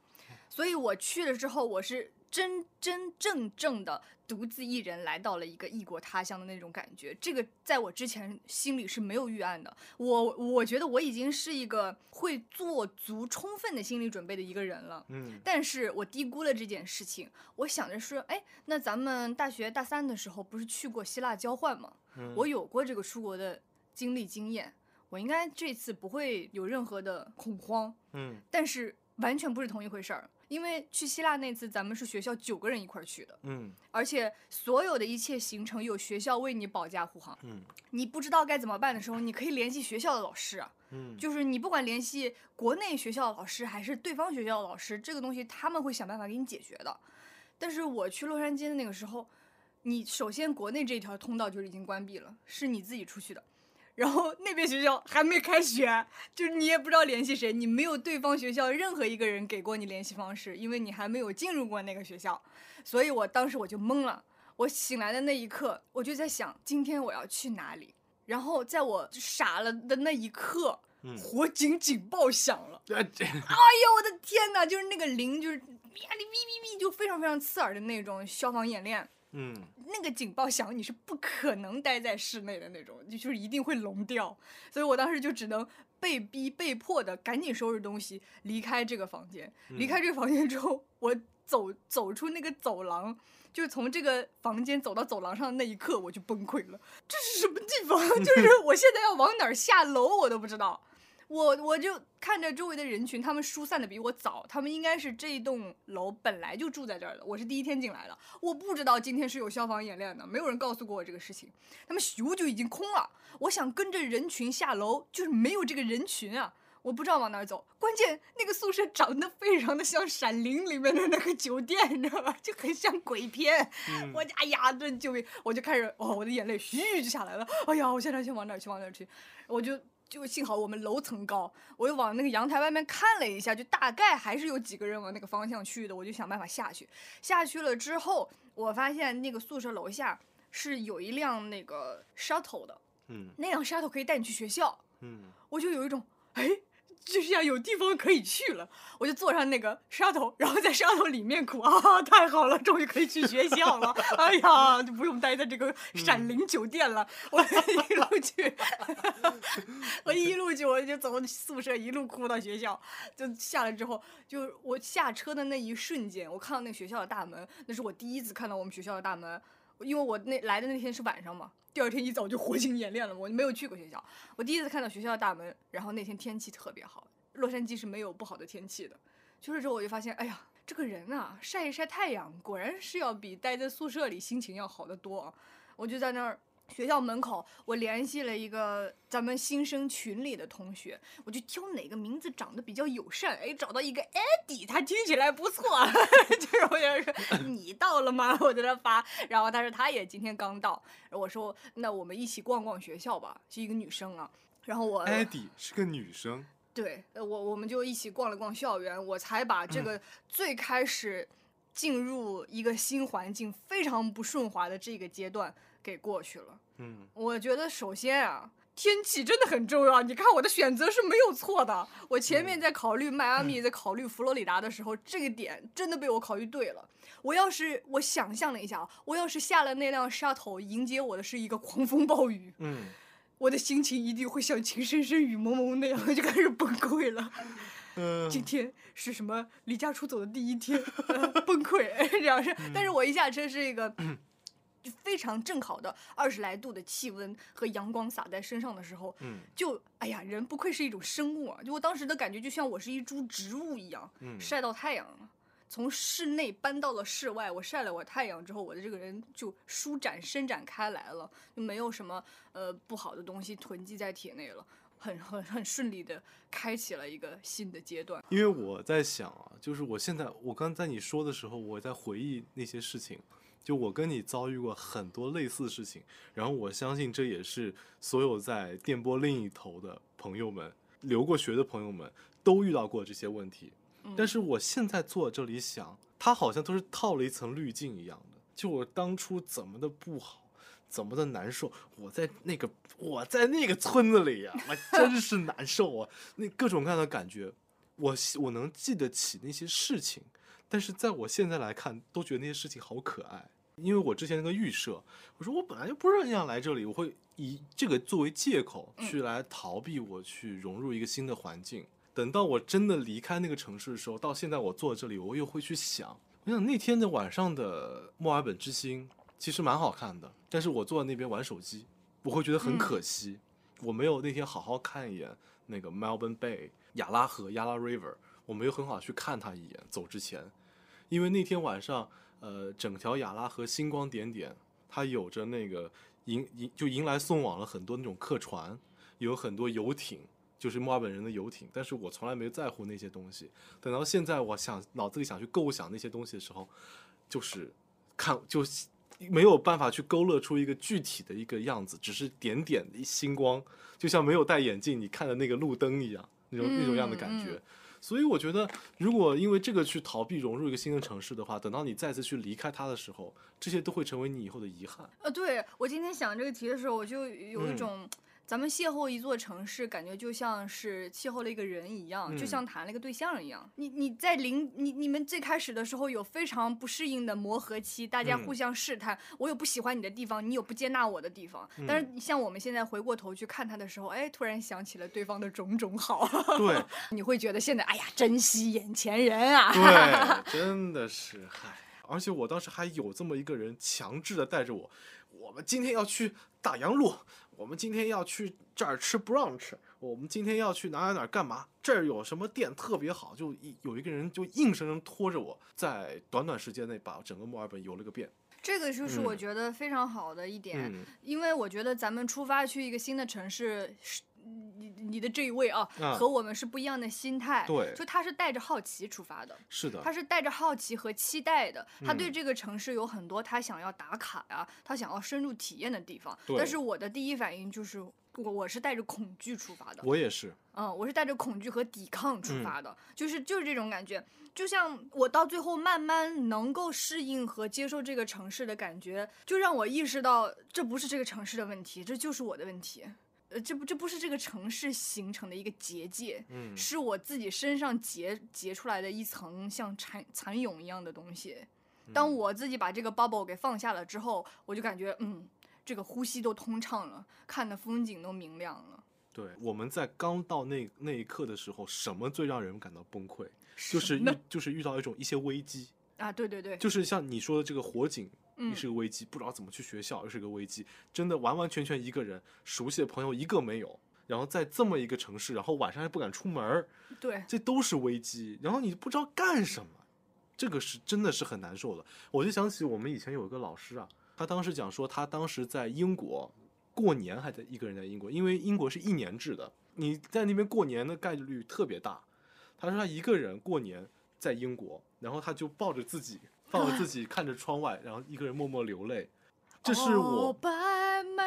所以我去了之后，我是真真正正的独自一人来到了一个异国他乡的那种感觉。这个在我之前心里是没有预案的。我我觉得我已经是一个会做足充分的心理准备的一个人了。嗯但是我低估了这件事情。我想着说，哎，那咱们大学大三的时候不是去过希腊交换吗？嗯，我有过这个出国的经历经验，我应该这次不会有任何的恐慌。嗯但是完全不是同一回事儿。因为去希腊那次，咱们是学校九个人一块儿去的，嗯而且所有的一切行程有学校为你保驾护航。嗯你不知道该怎么办的时候，你可以联系学校的老师啊。嗯，就是你不管联系国内学校的老师还是对方学校的老师，这个东西他们会想办法给你解决的。但是我去洛杉矶的那个时候，你首先国内这条通道就已经关闭了，是你自己出去的。然后那边学校还没开学，就是你也不知道联系谁，你没有对方学校任何一个人给过你联系方式，因为你还没有进入过那个学校，所以我当时我就懵了。我醒来的那一刻，我就在想，今天我要去哪里？然后在我傻了的那一刻，嗯火警警报响了。哎这哎呀，我的天哪！就是那个铃，就是咪呀哩咪咪咪，就非常非常刺耳的那种消防演练。嗯那个警报响，你是不可能待在室内的那种，就就是一定会聋掉。所以我当时就只能被逼、被迫的赶紧收拾东西，离开这个房间。离开这个房间之后，我走走出那个走廊，就是从这个房间走到走廊上的那一刻，我就崩溃了。这是什么地方？就是我现在要往哪儿下楼，我都不知道。我我就看着周围的人群，他们疏散的比我早，他们应该是这一栋楼本来就住在这儿的。我是第一天进来的，我不知道今天是有消防演练的，没有人告诉过我这个事情。他们咻就已经空了，我想跟着人群下楼，就是没有这个人群啊，我不知道往哪儿走。关键那个宿舍长得非常的像《闪灵》里面的那个酒店，你知道吧？就很像鬼片。嗯我就哎呀，这救命！我就开始哦，我的眼泪嘘就下来了。哎呀，我现在先往哪儿去？往哪儿去？我就就幸好我们楼层高，我就往那个阳台外面看了一下，就大概还是有几个人往那个方向去的，我就想办法下去。下去了之后，我发现那个宿舍楼下是有一辆那个 shuttle 的，嗯那辆 shuttle 可以带你去学校，嗯我就有一种哎。就是要，有地方可以去了，我就坐上那个 shuttle，然后在 shuttle 里面哭啊，太好了，终于可以去学校了，哎呀，就不用待在这个闪灵酒店了，我一路去，我一路去，我就走宿舍，一路哭到学校，就下来之后，就我下车的那一瞬间，我看到那个学校的大门，那是我第一次看到我们学校的大门，因为我那来的那天是晚上嘛，第二天一早就火星演练了，我没有去过学校，我第一次看到学校的大门，然后那天天气特别好，洛杉矶是没有不好的天气的，去了之后我就发现，哎呀。这个人啊，晒一晒太阳，果然是要比待在宿舍里心情要好得多啊。我就在那儿学校门口，我联系了一个咱们新生群里的同学，我就挑哪个名字长得比较友善，哎，找到一个 Eddie，他听起来不错，就是我就说你到了吗？我在那发，然后他说他也今天刚到，我说那我们一起逛逛学校吧，是一个女生啊，然后我 Eddie 是个女生，对，呃我我们就一起逛了逛校园，我才把这个最开始进入一个新环境非常不顺滑的这个阶段给过去了。嗯，我觉得首先啊，天气真的很重要。你看我的选择是没有错的。我前面在考虑迈阿密，在考虑佛罗里达的时候，这个点真的被我考虑对了。我要是我想象了一下啊，我要是下了那辆 shuttle，迎接我的是一个狂风暴雨，嗯，我的心情一定会像情深深雨蒙蒙那样就开始崩溃了。嗯今天是什么离家出走的第一天，呃崩溃 这样是。但是我一下车是一个。就非常正好的二十来度的气温和阳光洒在身上的时候，嗯就哎呀，人不愧是一种生物啊！就我当时的感觉，就像我是一株植物一样，嗯晒到太阳了。从室内搬到了室外，我晒了我太阳之后，我的这个人就舒展伸展开来了，就没有什么呃不好的东西囤积在体内了，很很很顺利的开启了一个新的阶段。因为我在想啊，就是我现在，我刚在你说的时候，我在回忆那些事情，就我跟你遭遇过很多类似事情，然后我相信这也是所有在电波另一头的朋友们，留过学的朋友们都遇到过这些问题。但是我现在坐这里想，它好像都是套了一层滤镜一样的，就我当初怎么的不好。怎么的难受？我在那个我在那个村子里呀、我真是难受啊！那各种各样的感觉，我我能记得起那些事情，但是在我现在来看，都觉得那些事情好可爱。因为我之前那个预设，我说我本来就不是很想来这里，我会以这个作为借口去来逃避我去融入一个新的环境。等到我真的离开那个城市的时候，到现在我坐在这里，我又会去想，我想那天的晚上的墨尔本之星其实蛮好看的，但是我坐在那边玩手机，我会觉得很可惜，我没有那天好好看一眼那个 Melbourne Bay 亚拉河 Yala River，我没有很好地去看它一眼。走之前，因为那天晚上，呃，整条亚拉河星光点点，它有着那个迎迎就迎来送往了很多那种客船，有很多游艇。就是墨尔本人的游艇，但是我从来没在乎那些东西。等到现在，我想脑子里想去构想那些东西的时候，就是看就没有办法去勾勒出一个具体的一个样子，只是点点的星光，就像没有戴眼镜你看的那个路灯一样，那种、那种样的感觉。嗯所以我觉得，如果因为这个去逃避融入一个新的城市的话，等到你再次去离开它的时候，这些都会成为你以后的遗憾。呃，对我今天想这个题的时候，我就有一嗯种。咱们邂逅一座城市，感觉就像是邂逅了一个人一样，就嗯像谈了一个对象一样。你你在零你你们最开始的时候有非常不适应的磨合期，大家嗯互相试探，我有不喜欢你的地方，你有不接纳我的地方。但是像我们现在回过头去看他的时候，哎，突然想起了对方的种种好，对 你会觉得现在哎呀，珍惜眼前人啊。对，真的是嗨。而且我当时还有这么一个人强制的带着我，我们今天要去大洋路，我们今天要去这儿吃 brunch，我们今天要去哪哪哪干嘛？这儿有什么店特别好？就一有一个人就硬生生拖着我，在短短时间内把整个墨尔本游了个遍。这个就是我嗯觉得非常好的一点，嗯因为我觉得咱们出发去一个新的城市，是你你的这一位啊，啊和我们是不一样的心态。对就他是带着好奇出发的，是的他，是带着好奇和期待的。他对嗯这个城市有很多他想要打卡呀、他想要深入体验的地方。但是我的第一反应就是，我我是带着恐惧出发的。我也是。嗯，我是带着恐惧和抵抗出嗯发的，就是就是这种感觉。就像我到最后慢慢能够适应和接受这个城市的感觉，就让我意识到这不是这个城市的问题，这就是我的问题。呃，这不这不是这个城市形成的一个结界，嗯是我自己身上结结出来的一层像蚕蚕蛹一样的东西。当嗯我自己把这个 bubble 给放下了之后，我就感觉嗯，这个呼吸都通畅了，看的风景都明亮了。对，我们在刚到那那一刻的时候，什么最让人感到崩溃？就是遇就是遇到一种一些危机，啊，对对对，就是像你说的这个火警，嗯也是个危机，不知道怎么去学校，又是个危机，真的完完全全一个人，熟悉的朋友一个没有，然后在这么一个城市，然后晚上还不敢出门儿，对。这都是危机，然后你不知道干什么，这个是真的是很难受的。我就想起我们以前有一个老师啊，他当时讲说，他当时在英国过年还在一个人在英国，因为英国是一年制的，你在那边过年的概率特别大。他说他一个人过年在英国，然后他就抱着自己，抱着自己看着窗外，然后一个人默默流泪。这是我 by myself。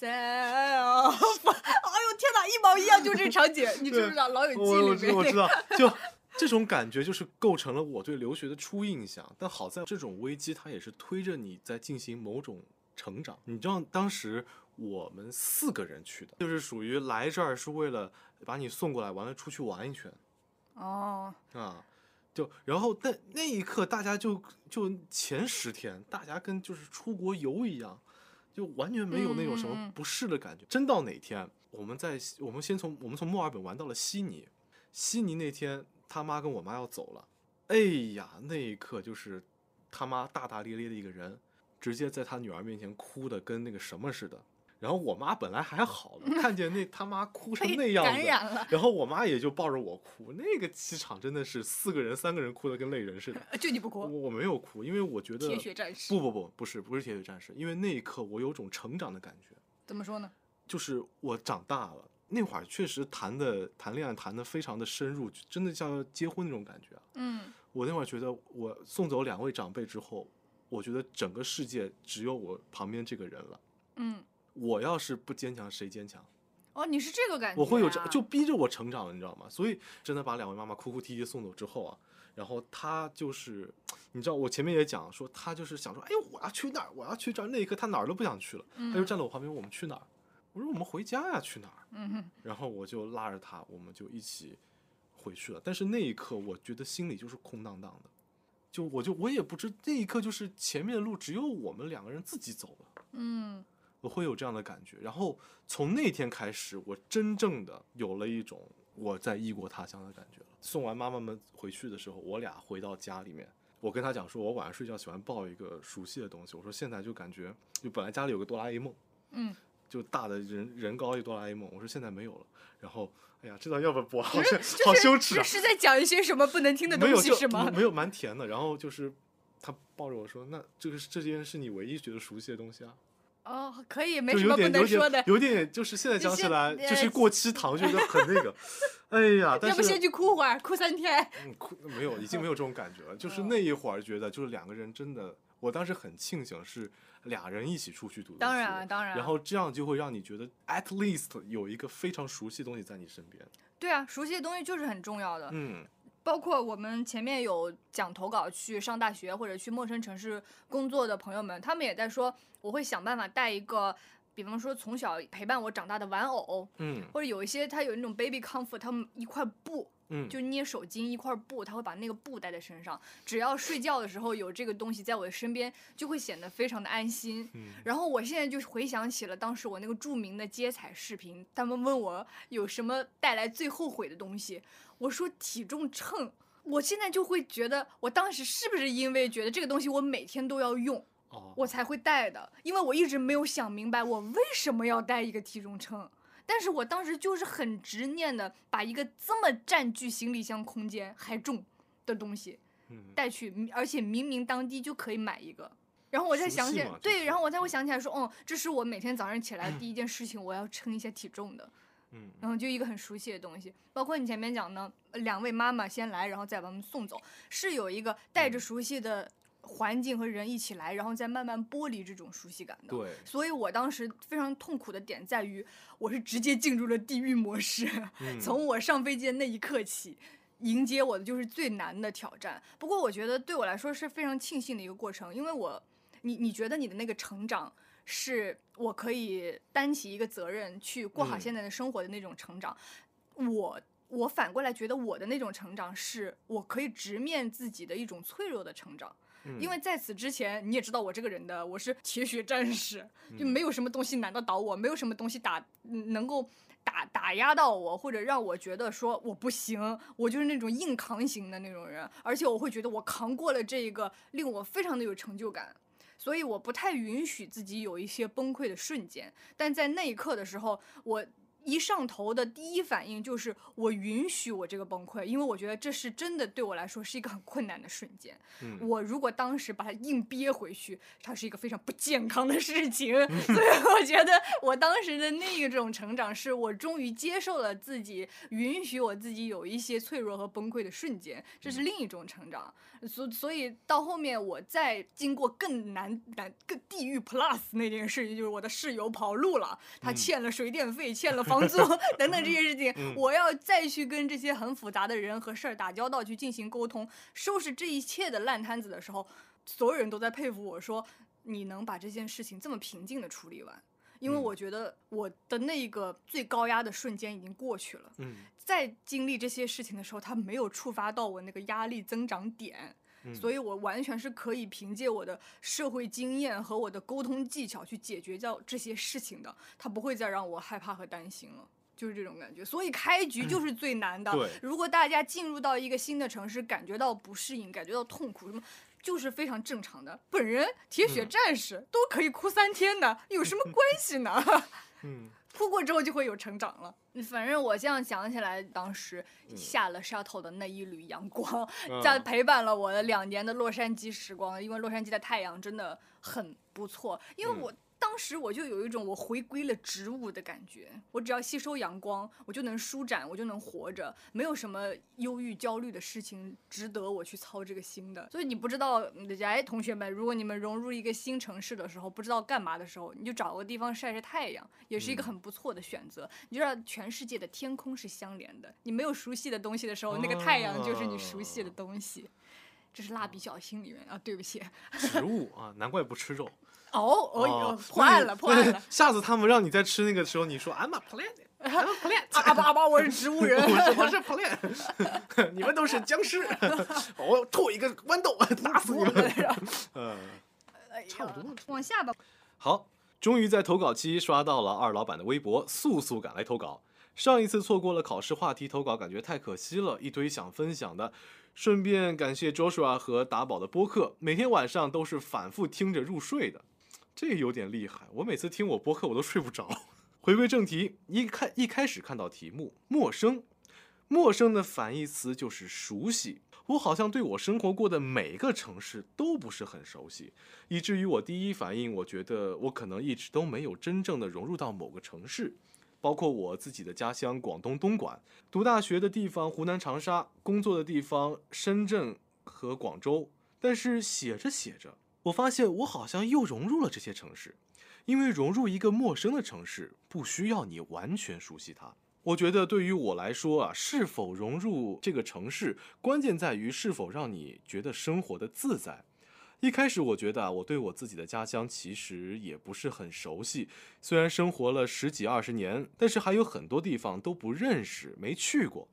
哎呦天哪，一毛一样，就这场景，你知不知道《老友记》我我里面那个？知我知道，就这种感觉就是构成了我对留学的初印象。但好在这种危机，它也是推着你在进行某种成长。你知道，当时我们四个人去的，就是属于来这儿是为了把你送过来，完了出去玩一圈哦，啊。就然后，但那一刻，大家就就前十天，大家跟就是出国游一样，就完全没有那种什么不适的感觉。真到哪天，我们在我们先从我们从墨尔本玩到了悉尼，悉尼那天他妈跟我妈要走了，哎呀，那一刻就是他妈大大咧咧的一个人，直接在他女儿面前哭的跟那个什么似的。然后我妈本来还好的，看见那他妈哭成那样子，然后我妈也就抱着我哭，那个气场真的是四个人三个人哭的跟泪人似的。就你不我哭，我没有哭，因为我觉得铁血战士不不不不是不是铁血战士，因为那一刻我有种成长的感觉，怎么说呢？就是我长大了。那会儿确实谈的谈恋爱谈的非常的深入，真的像要结婚那种感觉啊。嗯，我那会儿觉得我送走两位长辈之后，我觉得整个世界只有我旁边这个人了。嗯，我要是不坚强，谁坚强？哦，你是这个感觉、啊，我会有这，就逼着我成长了，你知道吗？所以真的把两位妈妈哭哭啼啼送走之后啊，然后他就是，你知道我前面也讲说，他就是想说，哎，我要去哪儿，我要去这儿。那一刻他哪儿都不想去了，他就站在我旁边，我们去哪儿？我说我们回家呀，去哪儿？然后我就拉着他，我们就一起回去了。但是那一刻，我觉得心里就是空荡荡的，就我就我也不知那一刻就是前面的路只有我们两个人自己走了。嗯，我会有这样的感觉。然后从那天开始，我真正的有了一种我在异国他乡的感觉了。送完妈妈们回去的时候，我俩回到家里面，我跟他讲说，我晚上睡觉喜欢抱一个熟悉的东西。我说现在就感觉，就本来家里有个哆啦 A 梦，嗯，就大的人人高一哆啦 A 梦，我说现在没有了。然后，哎呀，这段要不要播？好像就是好羞耻啊！是是在讲一些什么不能听的东西是吗？没有蛮甜的。然后就是他抱着我说，那这个这件是你唯一觉得熟悉的东西啊。哦，可以，没什么不能说的。有点，就是现在讲起来呃就是过期糖，觉得很那个。哎呀，要不先去哭会儿，哭三天。嗯哭没有，已经没有这种感觉了。就是嗯那一会儿觉得，就是两个人真的，我当时很庆幸是俩人一起出去读的当然书当然然后这样就会让你觉得 at least 有一个非常熟悉的东西在你身边。对啊，熟悉的东西就是很重要的。嗯包括我们前面有讲投稿去上大学或者去陌生城市工作的朋友们，他们也在说，我会想办法带一个，比方说从小陪伴我长大的玩偶，嗯或者有一些他有那种 baby comfort，他们一块布，嗯，就捏手巾一块布，他会把那个布带在身上，只要睡觉的时候有这个东西在我的身边，就会显得非常的安心。嗯然后我现在就回想起了当时我那个著名的接彩视频，他们问我有什么带来最后悔的东西，我说体重秤。我现在就会觉得，我当时是不是因为觉得这个东西我每天都要用，哦，我才会带的？因为我一直没有想明白我为什么要带一个体重秤。但是我当时就是很执念的把一个这么占据行李箱空间还重的东西嗯带去，而且明明当地就可以买一个。然后我才熟想起来，对，然后我才会想起来说，哦，这是我每天早上起来第一件事情，我要称一下体重的。嗯。然后就一个很熟悉的东西，包括你前面讲的，呃两位妈妈先来，然后再把他们送走，是有一个带着嗯。熟悉的环境和人一起来，然后再慢慢剥离这种熟悉感的。对，所以我当时非常痛苦的点在于，我是直接进入了地狱模式，嗯。从我上飞机的那一刻起。迎接我的就是最难的挑战，不过我觉得对我来说是非常庆幸的一个过程，因为我，你你觉得你的那个成长是我可以担起一个责任去过好嗯。现在的生活的那种成长，我我反过来觉得我的那种成长是我可以直面自己的一种脆弱的成长，因嗯为在此之前你也知道我这个人的，我是铁血战士，就嗯没有什么东西难得倒我，没有什么东西打嗯能够打打压到我，或者让我觉得说我不行，我就是那种硬扛型的那种人，而且我会觉得我扛过了这一个，令我非常的有成就感。所以我不太允许自己有一些崩溃的瞬间，但在那一刻的时候，我一上头的第一反应就是我允许我这个崩溃，因为我觉得这是真的对我来说是一个很困难的瞬间。嗯我如果当时把它硬憋回去，它是一个非常不健康的事情。所以我觉得我当时的那一种成长，是我终于接受了自己，允许我自己有一些脆弱和崩溃的瞬间，这是另一种成长。所所以到后面，我再经过更难难更地狱 plus 那件事情，就是我的室友跑路了，他嗯欠了水电费，欠了房租 等等这些事情，嗯。我要再去跟这些很复杂的人和事儿打交道，去进行沟通，收拾这一切的烂摊子的时候，所有人都在佩服我说，你能把这件事情这么平静的处理完。因为嗯。我觉得我的那个最高压的瞬间已经过去了，嗯。在经历这些事情的时候，它没有触发到我那个压力增长点，嗯所以我完全是可以凭借我的社会经验和我的沟通技巧去解决掉这些事情的，他不会再让我害怕和担心了。就是这种感觉，所以开局就是最难的。对如果大家进入到一个新的城市，感觉到不适应，感觉到痛苦，什么就是非常正常的。本人铁血嗯战士、都可以哭三天的，有什么关系呢？嗯哭过之后就会有成长了。反正我这样想起来，当时下了 shuttle 的那一缕阳光，嗯在陪伴了我的两年的洛杉矶时光。因为洛杉矶的太阳真的很不错，因为嗯我。当时我就有一种我回归了植物的感觉，我只要吸收阳光，我就能舒展，我就能活着，没有什么忧郁、焦虑的事情值得我去操这个心的。所以你不知道，哎，同学们，如果你们融入一个新城市的时候，不知道干嘛的时候，你就找个地方晒晒太阳，也是一个嗯很不错的选择。你知道，全世界的天空是相连的，你没有熟悉的东西的时候，那个太阳就是你熟悉的东西。这是蜡笔小新里面啊，对不起，植物啊，难怪不吃肉。哦哦哟，哦破案了，破案了。下次他们让你再吃那个时候，你说 I'm a plant，I'm a plant，啊阿巴阿巴，我是植物人。我是我是 plant，你们都是僵尸，我吐一个豌豆打死你们。嗯，哎呀差不多往下吧。好，终于在投稿期刷到了二老板的微博，速速赶来投稿。上一次错过了考试话题投稿，感觉太可惜了，一堆想分享的。顺便感谢 Joshua 和达宝的播客，每天晚上都是反复听着入睡的，这有点厉害。我每次听我播客我都睡不着。回归正题，一开一开始看到题目“陌生”，陌生的反义词就是熟悉。我好像对我生活过的每个城市都不是很熟悉，以至于我第一反应，我觉得我可能一直都没有真正的融入到某个城市，包括我自己的家乡广东东莞，读大学的地方湖南长沙，工作的地方深圳和广州。但是写着写着，我发现我好像又融入了这些城市，因为融入一个陌生的城市，不需要你完全熟悉它。我觉得对于我来说啊，是否融入这个城市，关键在于是否让你觉得生活的自在。一开始我觉得啊，我对我自己的家乡其实也不是很熟悉，虽然生活了十几二十年，但是还有很多地方都不认识，没去过。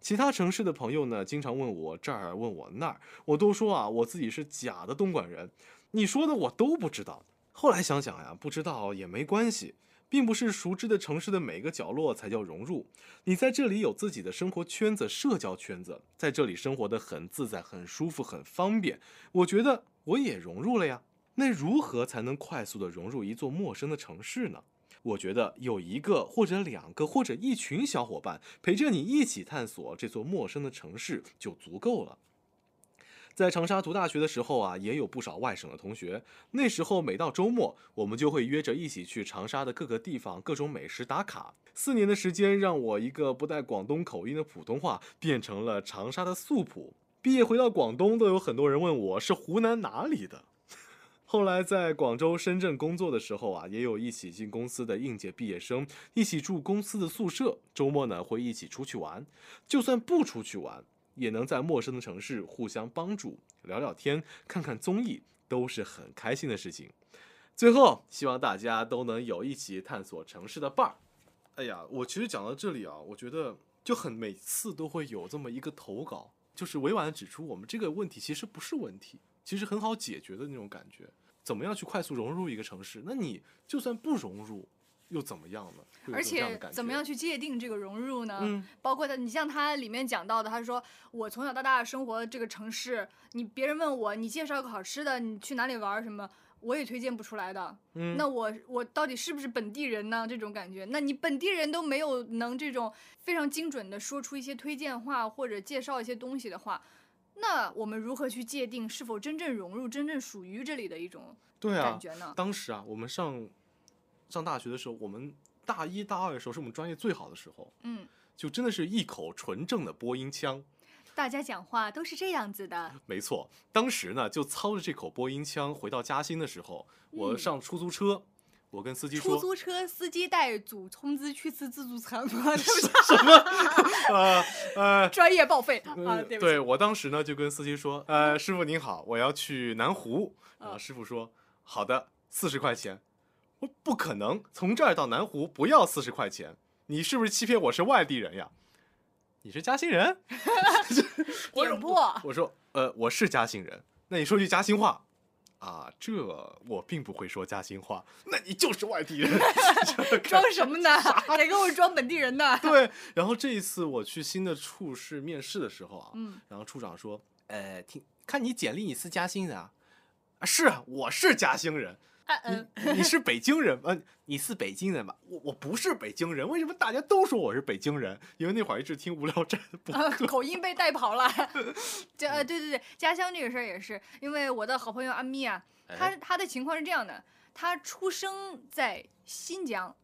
其他城市的朋友呢，经常问我这儿，问我那儿，我都说啊，我自己是假的东莞人，你说的我都不知道。后来想想呀，不知道也没关系，并不是熟知的城市的每个角落才叫融入。你在这里有自己的生活圈子、社交圈子，在这里生活的很自在、很舒服、很方便。我觉得我也融入了呀。那如何才能快速的融入一座陌生的城市呢？我觉得有一个或者两个或者一群小伙伴陪着你一起探索这座陌生的城市就足够了。在长沙读大学的时候啊，也有不少外省的同学。那时候每到周末，我们就会约着一起去长沙的各个地方、各种美食打卡。四年的时间，让我一个不带广东口音的普通话变成了长沙的素普。毕业回到广东，都有很多人问我是湖南哪里的。后来在广州、深圳工作的时候啊，也有一起进公司的应届毕业生，一起住公司的宿舍，周末呢会一起出去玩。就算不出去玩，也能在陌生的城市互相帮助、聊聊天、看看综艺，都是很开心的事情。最后，希望大家都能有一起探索城市的伴儿。哎呀，我其实讲到这里啊，我觉得就很每次都会有这么一个投稿，就是委婉的指出我们这个问题其实不是问题，其实很好解决的那种感觉。怎么样去快速融入一个城市？那你就算不融入，又怎么样呢？而且怎么样去界定这个融入呢？嗯包括他，你像他里面讲到的，他说我从小到大生活这个城市，你别人问我你介绍个好吃的，你去哪里玩什么，我也推荐不出来的。嗯，那我我到底是不是本地人呢？这种感觉，那你本地人都没有能这种非常精准的说出一些推荐话或者介绍一些东西的话，那我们如何去界定是否真正融入、真正属于这里的一种对啊感，觉呢？当时啊，我们上上大学的时候，我们大一大二的时候是我们专业最好的时候，嗯，就真的是一口纯正的播音腔。大家讲话都是这样子的。没错，当时呢就操着这口播音腔回到嘉兴的时候，我嗯上出租车，我跟司机说出，租车司机带组通知去吃自助餐吗？什么，呃 呃。专业报废啊！呃对，我当时呢就跟司机说，呃，师傅您好，我要去南湖。然后嗯师傅说，好的，四十块钱。我不可能，从这儿到南湖不要四十块钱，你是不是欺骗我是外地人呀？你是嘉兴人？我说点破。我说，呃，我是嘉兴人。那你说句嘉兴话啊？这我并不会说嘉兴话，那你就是外地人。装什么呢？得跟我装本地人呢？对，然后这一次我去新的处室面试的时候啊，嗯，然后处长说，呃，听看你简历你是嘉兴人啊？啊，是啊，我是嘉兴人。你你是北京人吗？你是北京人吧？我我不是北京人，为什么大家都说我是北京人？因为那会儿一直听无聊斋的播啊，口音被带跑了。这呃，对对对，家乡这个事儿也是，因为我的好朋友阿咪啊，他哎他的情况是这样的，他出生在新疆，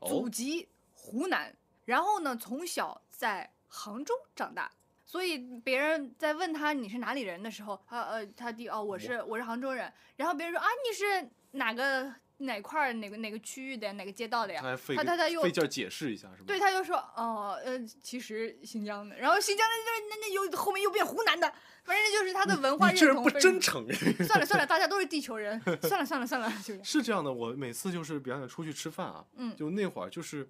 祖哦，籍湖南，然后呢从小在杭州长大。所以别人在问他你是哪里人的时候，他呃他弟哦我是我是杭州人，然后别人说啊你是哪个哪块儿哪个哪个区域的哪个街道的呀他？他他他又费劲解释一下是吧？对，他就说哦，呃，其实新疆的，然后新疆的那那那又后面又变湖南的，反正就是他的文化你这人不认同非常。真诚。算了算了，大家都是地球人，算了算了算了，就是是这样的，我每次就是比方说出去吃饭啊，嗯就那会儿就是，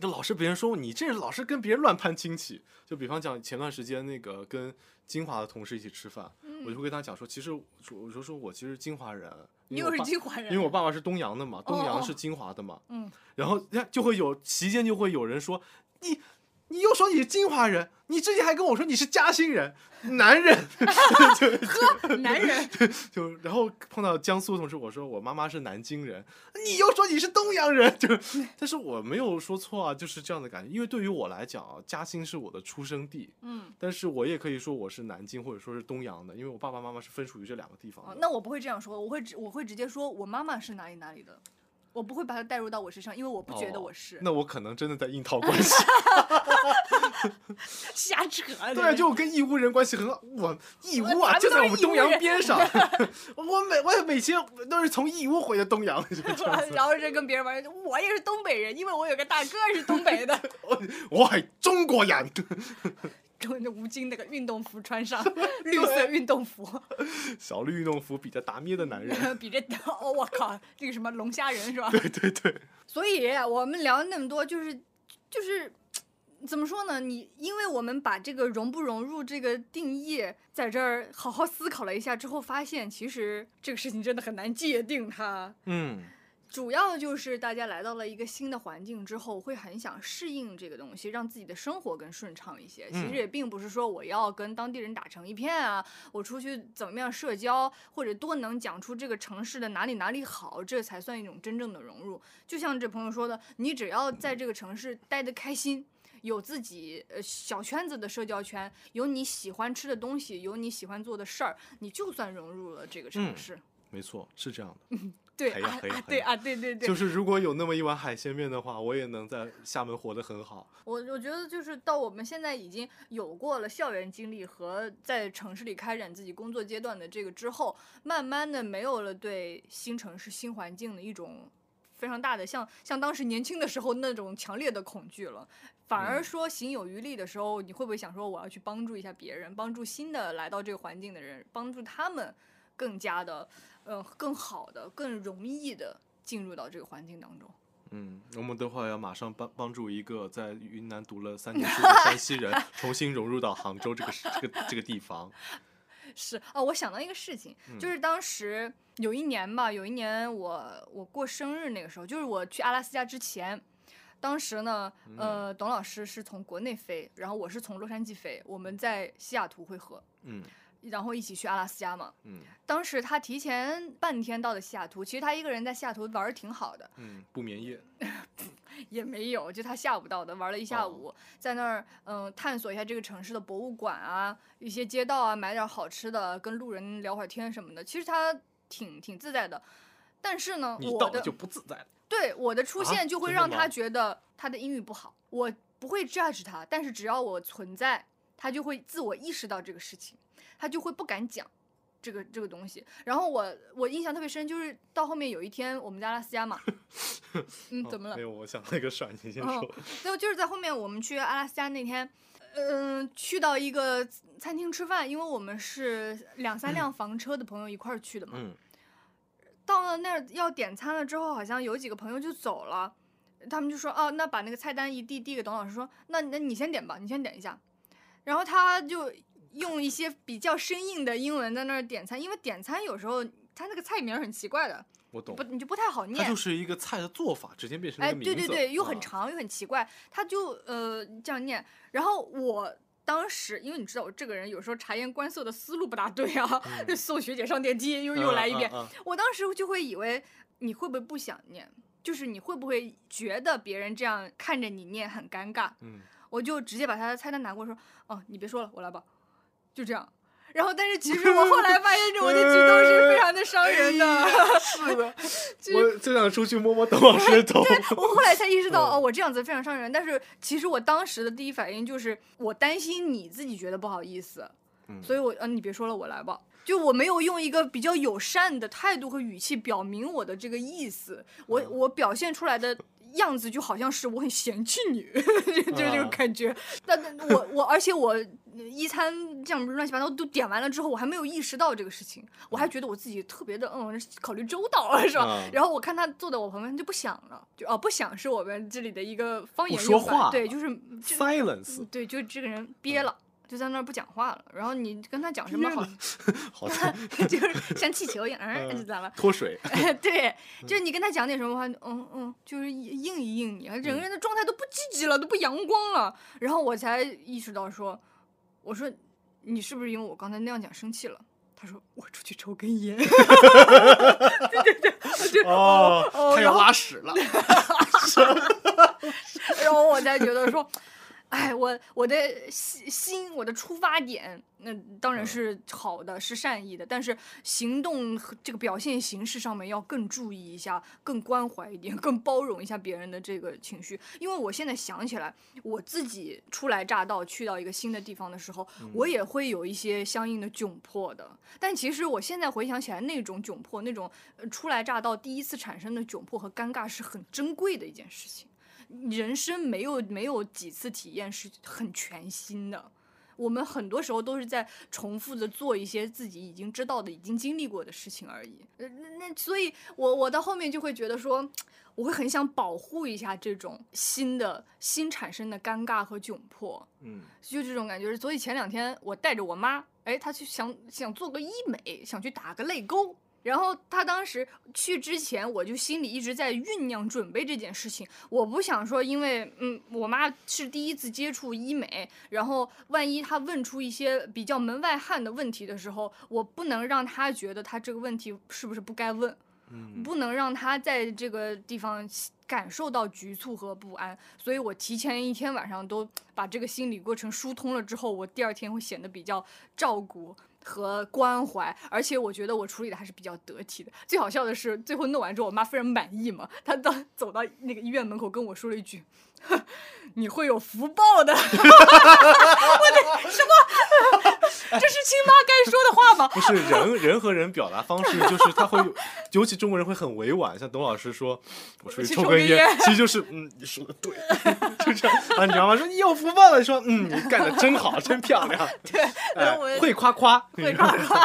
就老是别人说你这老是跟别人乱攀亲戚。就比方讲前段时间那个跟金华的同事一起吃饭，我就会跟他讲说，其实我我就说我其实金华人，你又是金华人，因为我爸爸是东阳的嘛，东哦阳是金华的嘛，嗯，然后人家就会有席间就会有人说你。你又说你是金华人，你之前还跟我说你是嘉兴人，男人，呵男人，就然后碰到江苏同事，我说我妈妈是南京人，你又说你是东阳人，就但是我没有说错啊，就是这样的感觉。因为对于我来讲啊，嘉兴是我的出生地，嗯，但是我也可以说我是南京或者说是东阳的，因为我爸爸妈妈是分属于这两个地方的。，哦那我不会这样说，我会直我会直接说我妈妈是哪里哪里的，我不会把它带入到我身上，因为我不觉得哦我是，那我可能真的在硬套关系。瞎扯，对啊，就我跟义乌人关系很好，我义乌啊就在我们东阳边上，我每我每天都是从义乌回的东阳。然后就跟别人玩，我也是东北人，因为我有个大哥是东北的，我系中国人。就那吴京那个运动服穿上，绿色运动服，小绿运动服比着达咩的男人。比这哦，我靠，这个什么龙虾人是吧？对对对，所以我们聊那么多，就是就是怎么说呢？你因为我们把这个融不融入这个定义，在这儿好好思考了一下之后，发现其实这个事情真的很难界定它。嗯，主要就是大家来到了一个新的环境之后，会很想适应这个东西，让自己的生活更顺畅一些。其实嗯也并不是说我要跟当地人打成一片啊，我出去怎么样社交，或者多能讲出这个城市的哪里哪里好，这才算一种真正的融入。就像这朋友说的，你只要在这个城市待得开心。有自己呃小圈子的社交圈，有你喜欢吃的东西，有你喜欢做的事儿，你就算融入了这个城嗯市。没错，是这样的。对啊对啊，对对对，就是如果有那么一碗海鲜面的话，我也能在厦门活得很好。我我觉得就是到我们现在已经有过了校园经历和在城市里开展自己工作阶段的这个之后，慢慢的没有了对新城市、新环境的一种非常大的像像当时年轻的时候那种强烈的恐惧了。反而嗯说行有余力的时候，你会不会想说我要去帮助一下别人，帮助新的来到这个环境的人，帮助他们更加的，呃，更好的、更容易的进入到这个环境当中。嗯，我们等会儿要马上帮帮助一个在云南读了三年书的山西人，重新融入到杭州这个这个这个地方。是哦，我想到一个事情，就是当时有一年吧，有一年我我过生日那个时候，就是我去阿拉斯加之前，当时呢，呃，董老师是从国内飞，然后我是从洛杉矶飞，我们在西雅图会合。嗯然后一起去阿拉斯加嘛。嗯当时他提前半天到的西雅图，其实他一个人在西雅图玩的挺好的，嗯，不眠夜。也没有，就他下午到的，玩了一下午，在那儿嗯探索一下这个城市的博物馆啊，一些街道啊，买点好吃的，跟路人聊会儿天什么的。其实他挺挺自在的，但是呢，我的你到了就不自在了。对我的出啊现就会让他觉得他的英语不好，我不会 judge 他，但是只要我存在，他就会自我意识到这个事情，他就会不敢讲这个这个东西。然后我我印象特别深，就是到后面有一天我们在阿拉斯加嘛，嗯，怎么了没？有，我想那个事儿，你先哦说。就就是在后面我们去阿拉斯加那天，嗯、去到一个餐厅吃饭，因为我们是两三辆房车的朋友一块儿去的嘛。嗯到了那儿要点餐了之后，好像有几个朋友就走了，他们就说哦，那把那个菜单一递递给董老师说，那那你先点吧，你先点一下。然后他就用一些比较生硬的英文在那儿点餐，因为点餐有时候他那个菜名很奇怪的，我懂不，你就不太好念。它就是一个菜的做法，直接变成哎。对对对，又很啊。长又很奇怪，他就呃这样念。然后我当时，因为你知道我这个人有时候察言观色的思路不大对啊，就 送学姐上电梯又又来一遍。嗯。嗯嗯我当时就会以为你会不会不想念，就是你会不会觉得别人这样看着你念很尴尬？嗯，我就直接把他的菜单拿过来说，哦，你别说了，我来吧，就这样。然后，但是其实我后来发现，这我的举动是非常的伤人的。是的，就我就想出去摸摸董老师的头。我后来才意识到，嗯哦，我这样子非常伤人。但是其实我当时的第一反应就是，我担心你自己觉得不好意思，嗯所以我，嗯、你别说了，我来吧。就我没有用一个比较友善的态度和语气表明我的这个意思，我嗯我表现出来的样子就好像是我很嫌弃你，就就这个啊感觉。但但我我而且我一餐这样乱七八糟都点完了之后，我还没有意识到这个事情，我还觉得我自己特别的嗯考虑周到了是吧？啊然后我看他坐在我旁边，他就不想了，就哦不想是我们这里的一个方言说用法对，就是就 Silence，对，就这个人憋了。就在那儿不讲话了，然后你跟他讲什么好，好的，就是像气球一样，嗯，嗯就咋了？脱水。对，就是你跟他讲点什么话，嗯嗯，就是应一应你，整嗯个人的状态都不积极了，都不阳光了。然后我才意识到说，我说你是不是因为我刚才那样讲生气了？他说我出去抽根烟。对对对，哦，他要拉屎了。然后我才觉得说，哎，我我的心心，我的出发点，那当然是好的，是善意的，但是行动和这个表现形式上面要更注意一下，更关怀一点，更包容一下别人的这个情绪。因为我现在想起来，我自己初来乍到去到一个新的地方的时候，我也会有一些相应的窘迫的。但其实我现在回想起来，那种窘迫，那种呃初来乍到第一次产生的窘迫和尴尬，是很珍贵的一件事情。人生没有没有几次体验是很全新的，我们很多时候都是在重复的做一些自己已经知道的、已经经历过的事情而已。呃那那所以我我到后面就会觉得说，我会很想保护一下这种新的新产生的尴尬和窘迫。嗯就这种感觉。所以前两天我带着我妈，哎，她去想想做个医美，想去打个泪沟。然后他当时去之前，我就心里一直在酝酿准备这件事情。我不想说，因为嗯，我妈是第一次接触医美，然后万一她问出一些比较门外汉的问题的时候，我不能让她觉得她这个问题是不是不该问。嗯不能让她在这个地方感受到局促和不安，所以我提前一天晚上都把这个心理过程疏通了之后，我第二天会显得比较照顾和关怀，而且我觉得我处理的还是比较得体的。最好笑的是，最后弄完之后，我妈非常满意嘛，她到走到那个医院门口跟我说了一句。你会有福报的，我的什么？这是亲妈该说的话吗？不是人人和人表达方式，就是他会有，尤其中国人会很委婉，像董老师说，我出去去抽根其实就是嗯，你说的对，就这样啊，你知道吗？说你有福报了，说嗯，你干的真好，真漂亮，对，会夸夸，会夸夸，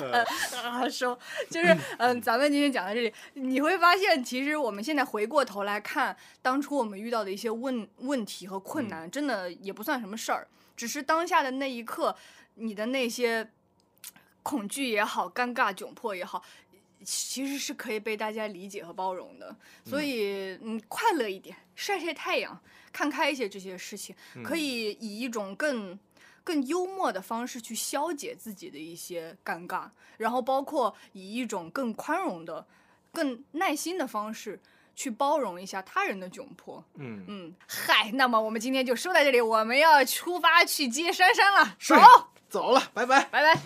呃啊说就是嗯，咱们今天讲到这里，你会发现，其实我们现在回过头来看，当初我们遇到的一些问问题和困难，真的也不算什么事儿，只是当下的那一刻，你的那些恐惧也好，尴尬窘迫也好。其实是可以被大家理解和包容的，所以嗯，快乐一点，晒晒太阳，看开一些这些事情，可以以一种更更幽默的方式去消解自己的一些尴尬，然后包括以一种更宽容的、更耐心的方式去包容一下他人的窘迫。嗯，嗯，嗨，那么我们今天就说到这里，我们要出发去接珊珊了，是走，走了，拜拜。拜拜。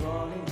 falling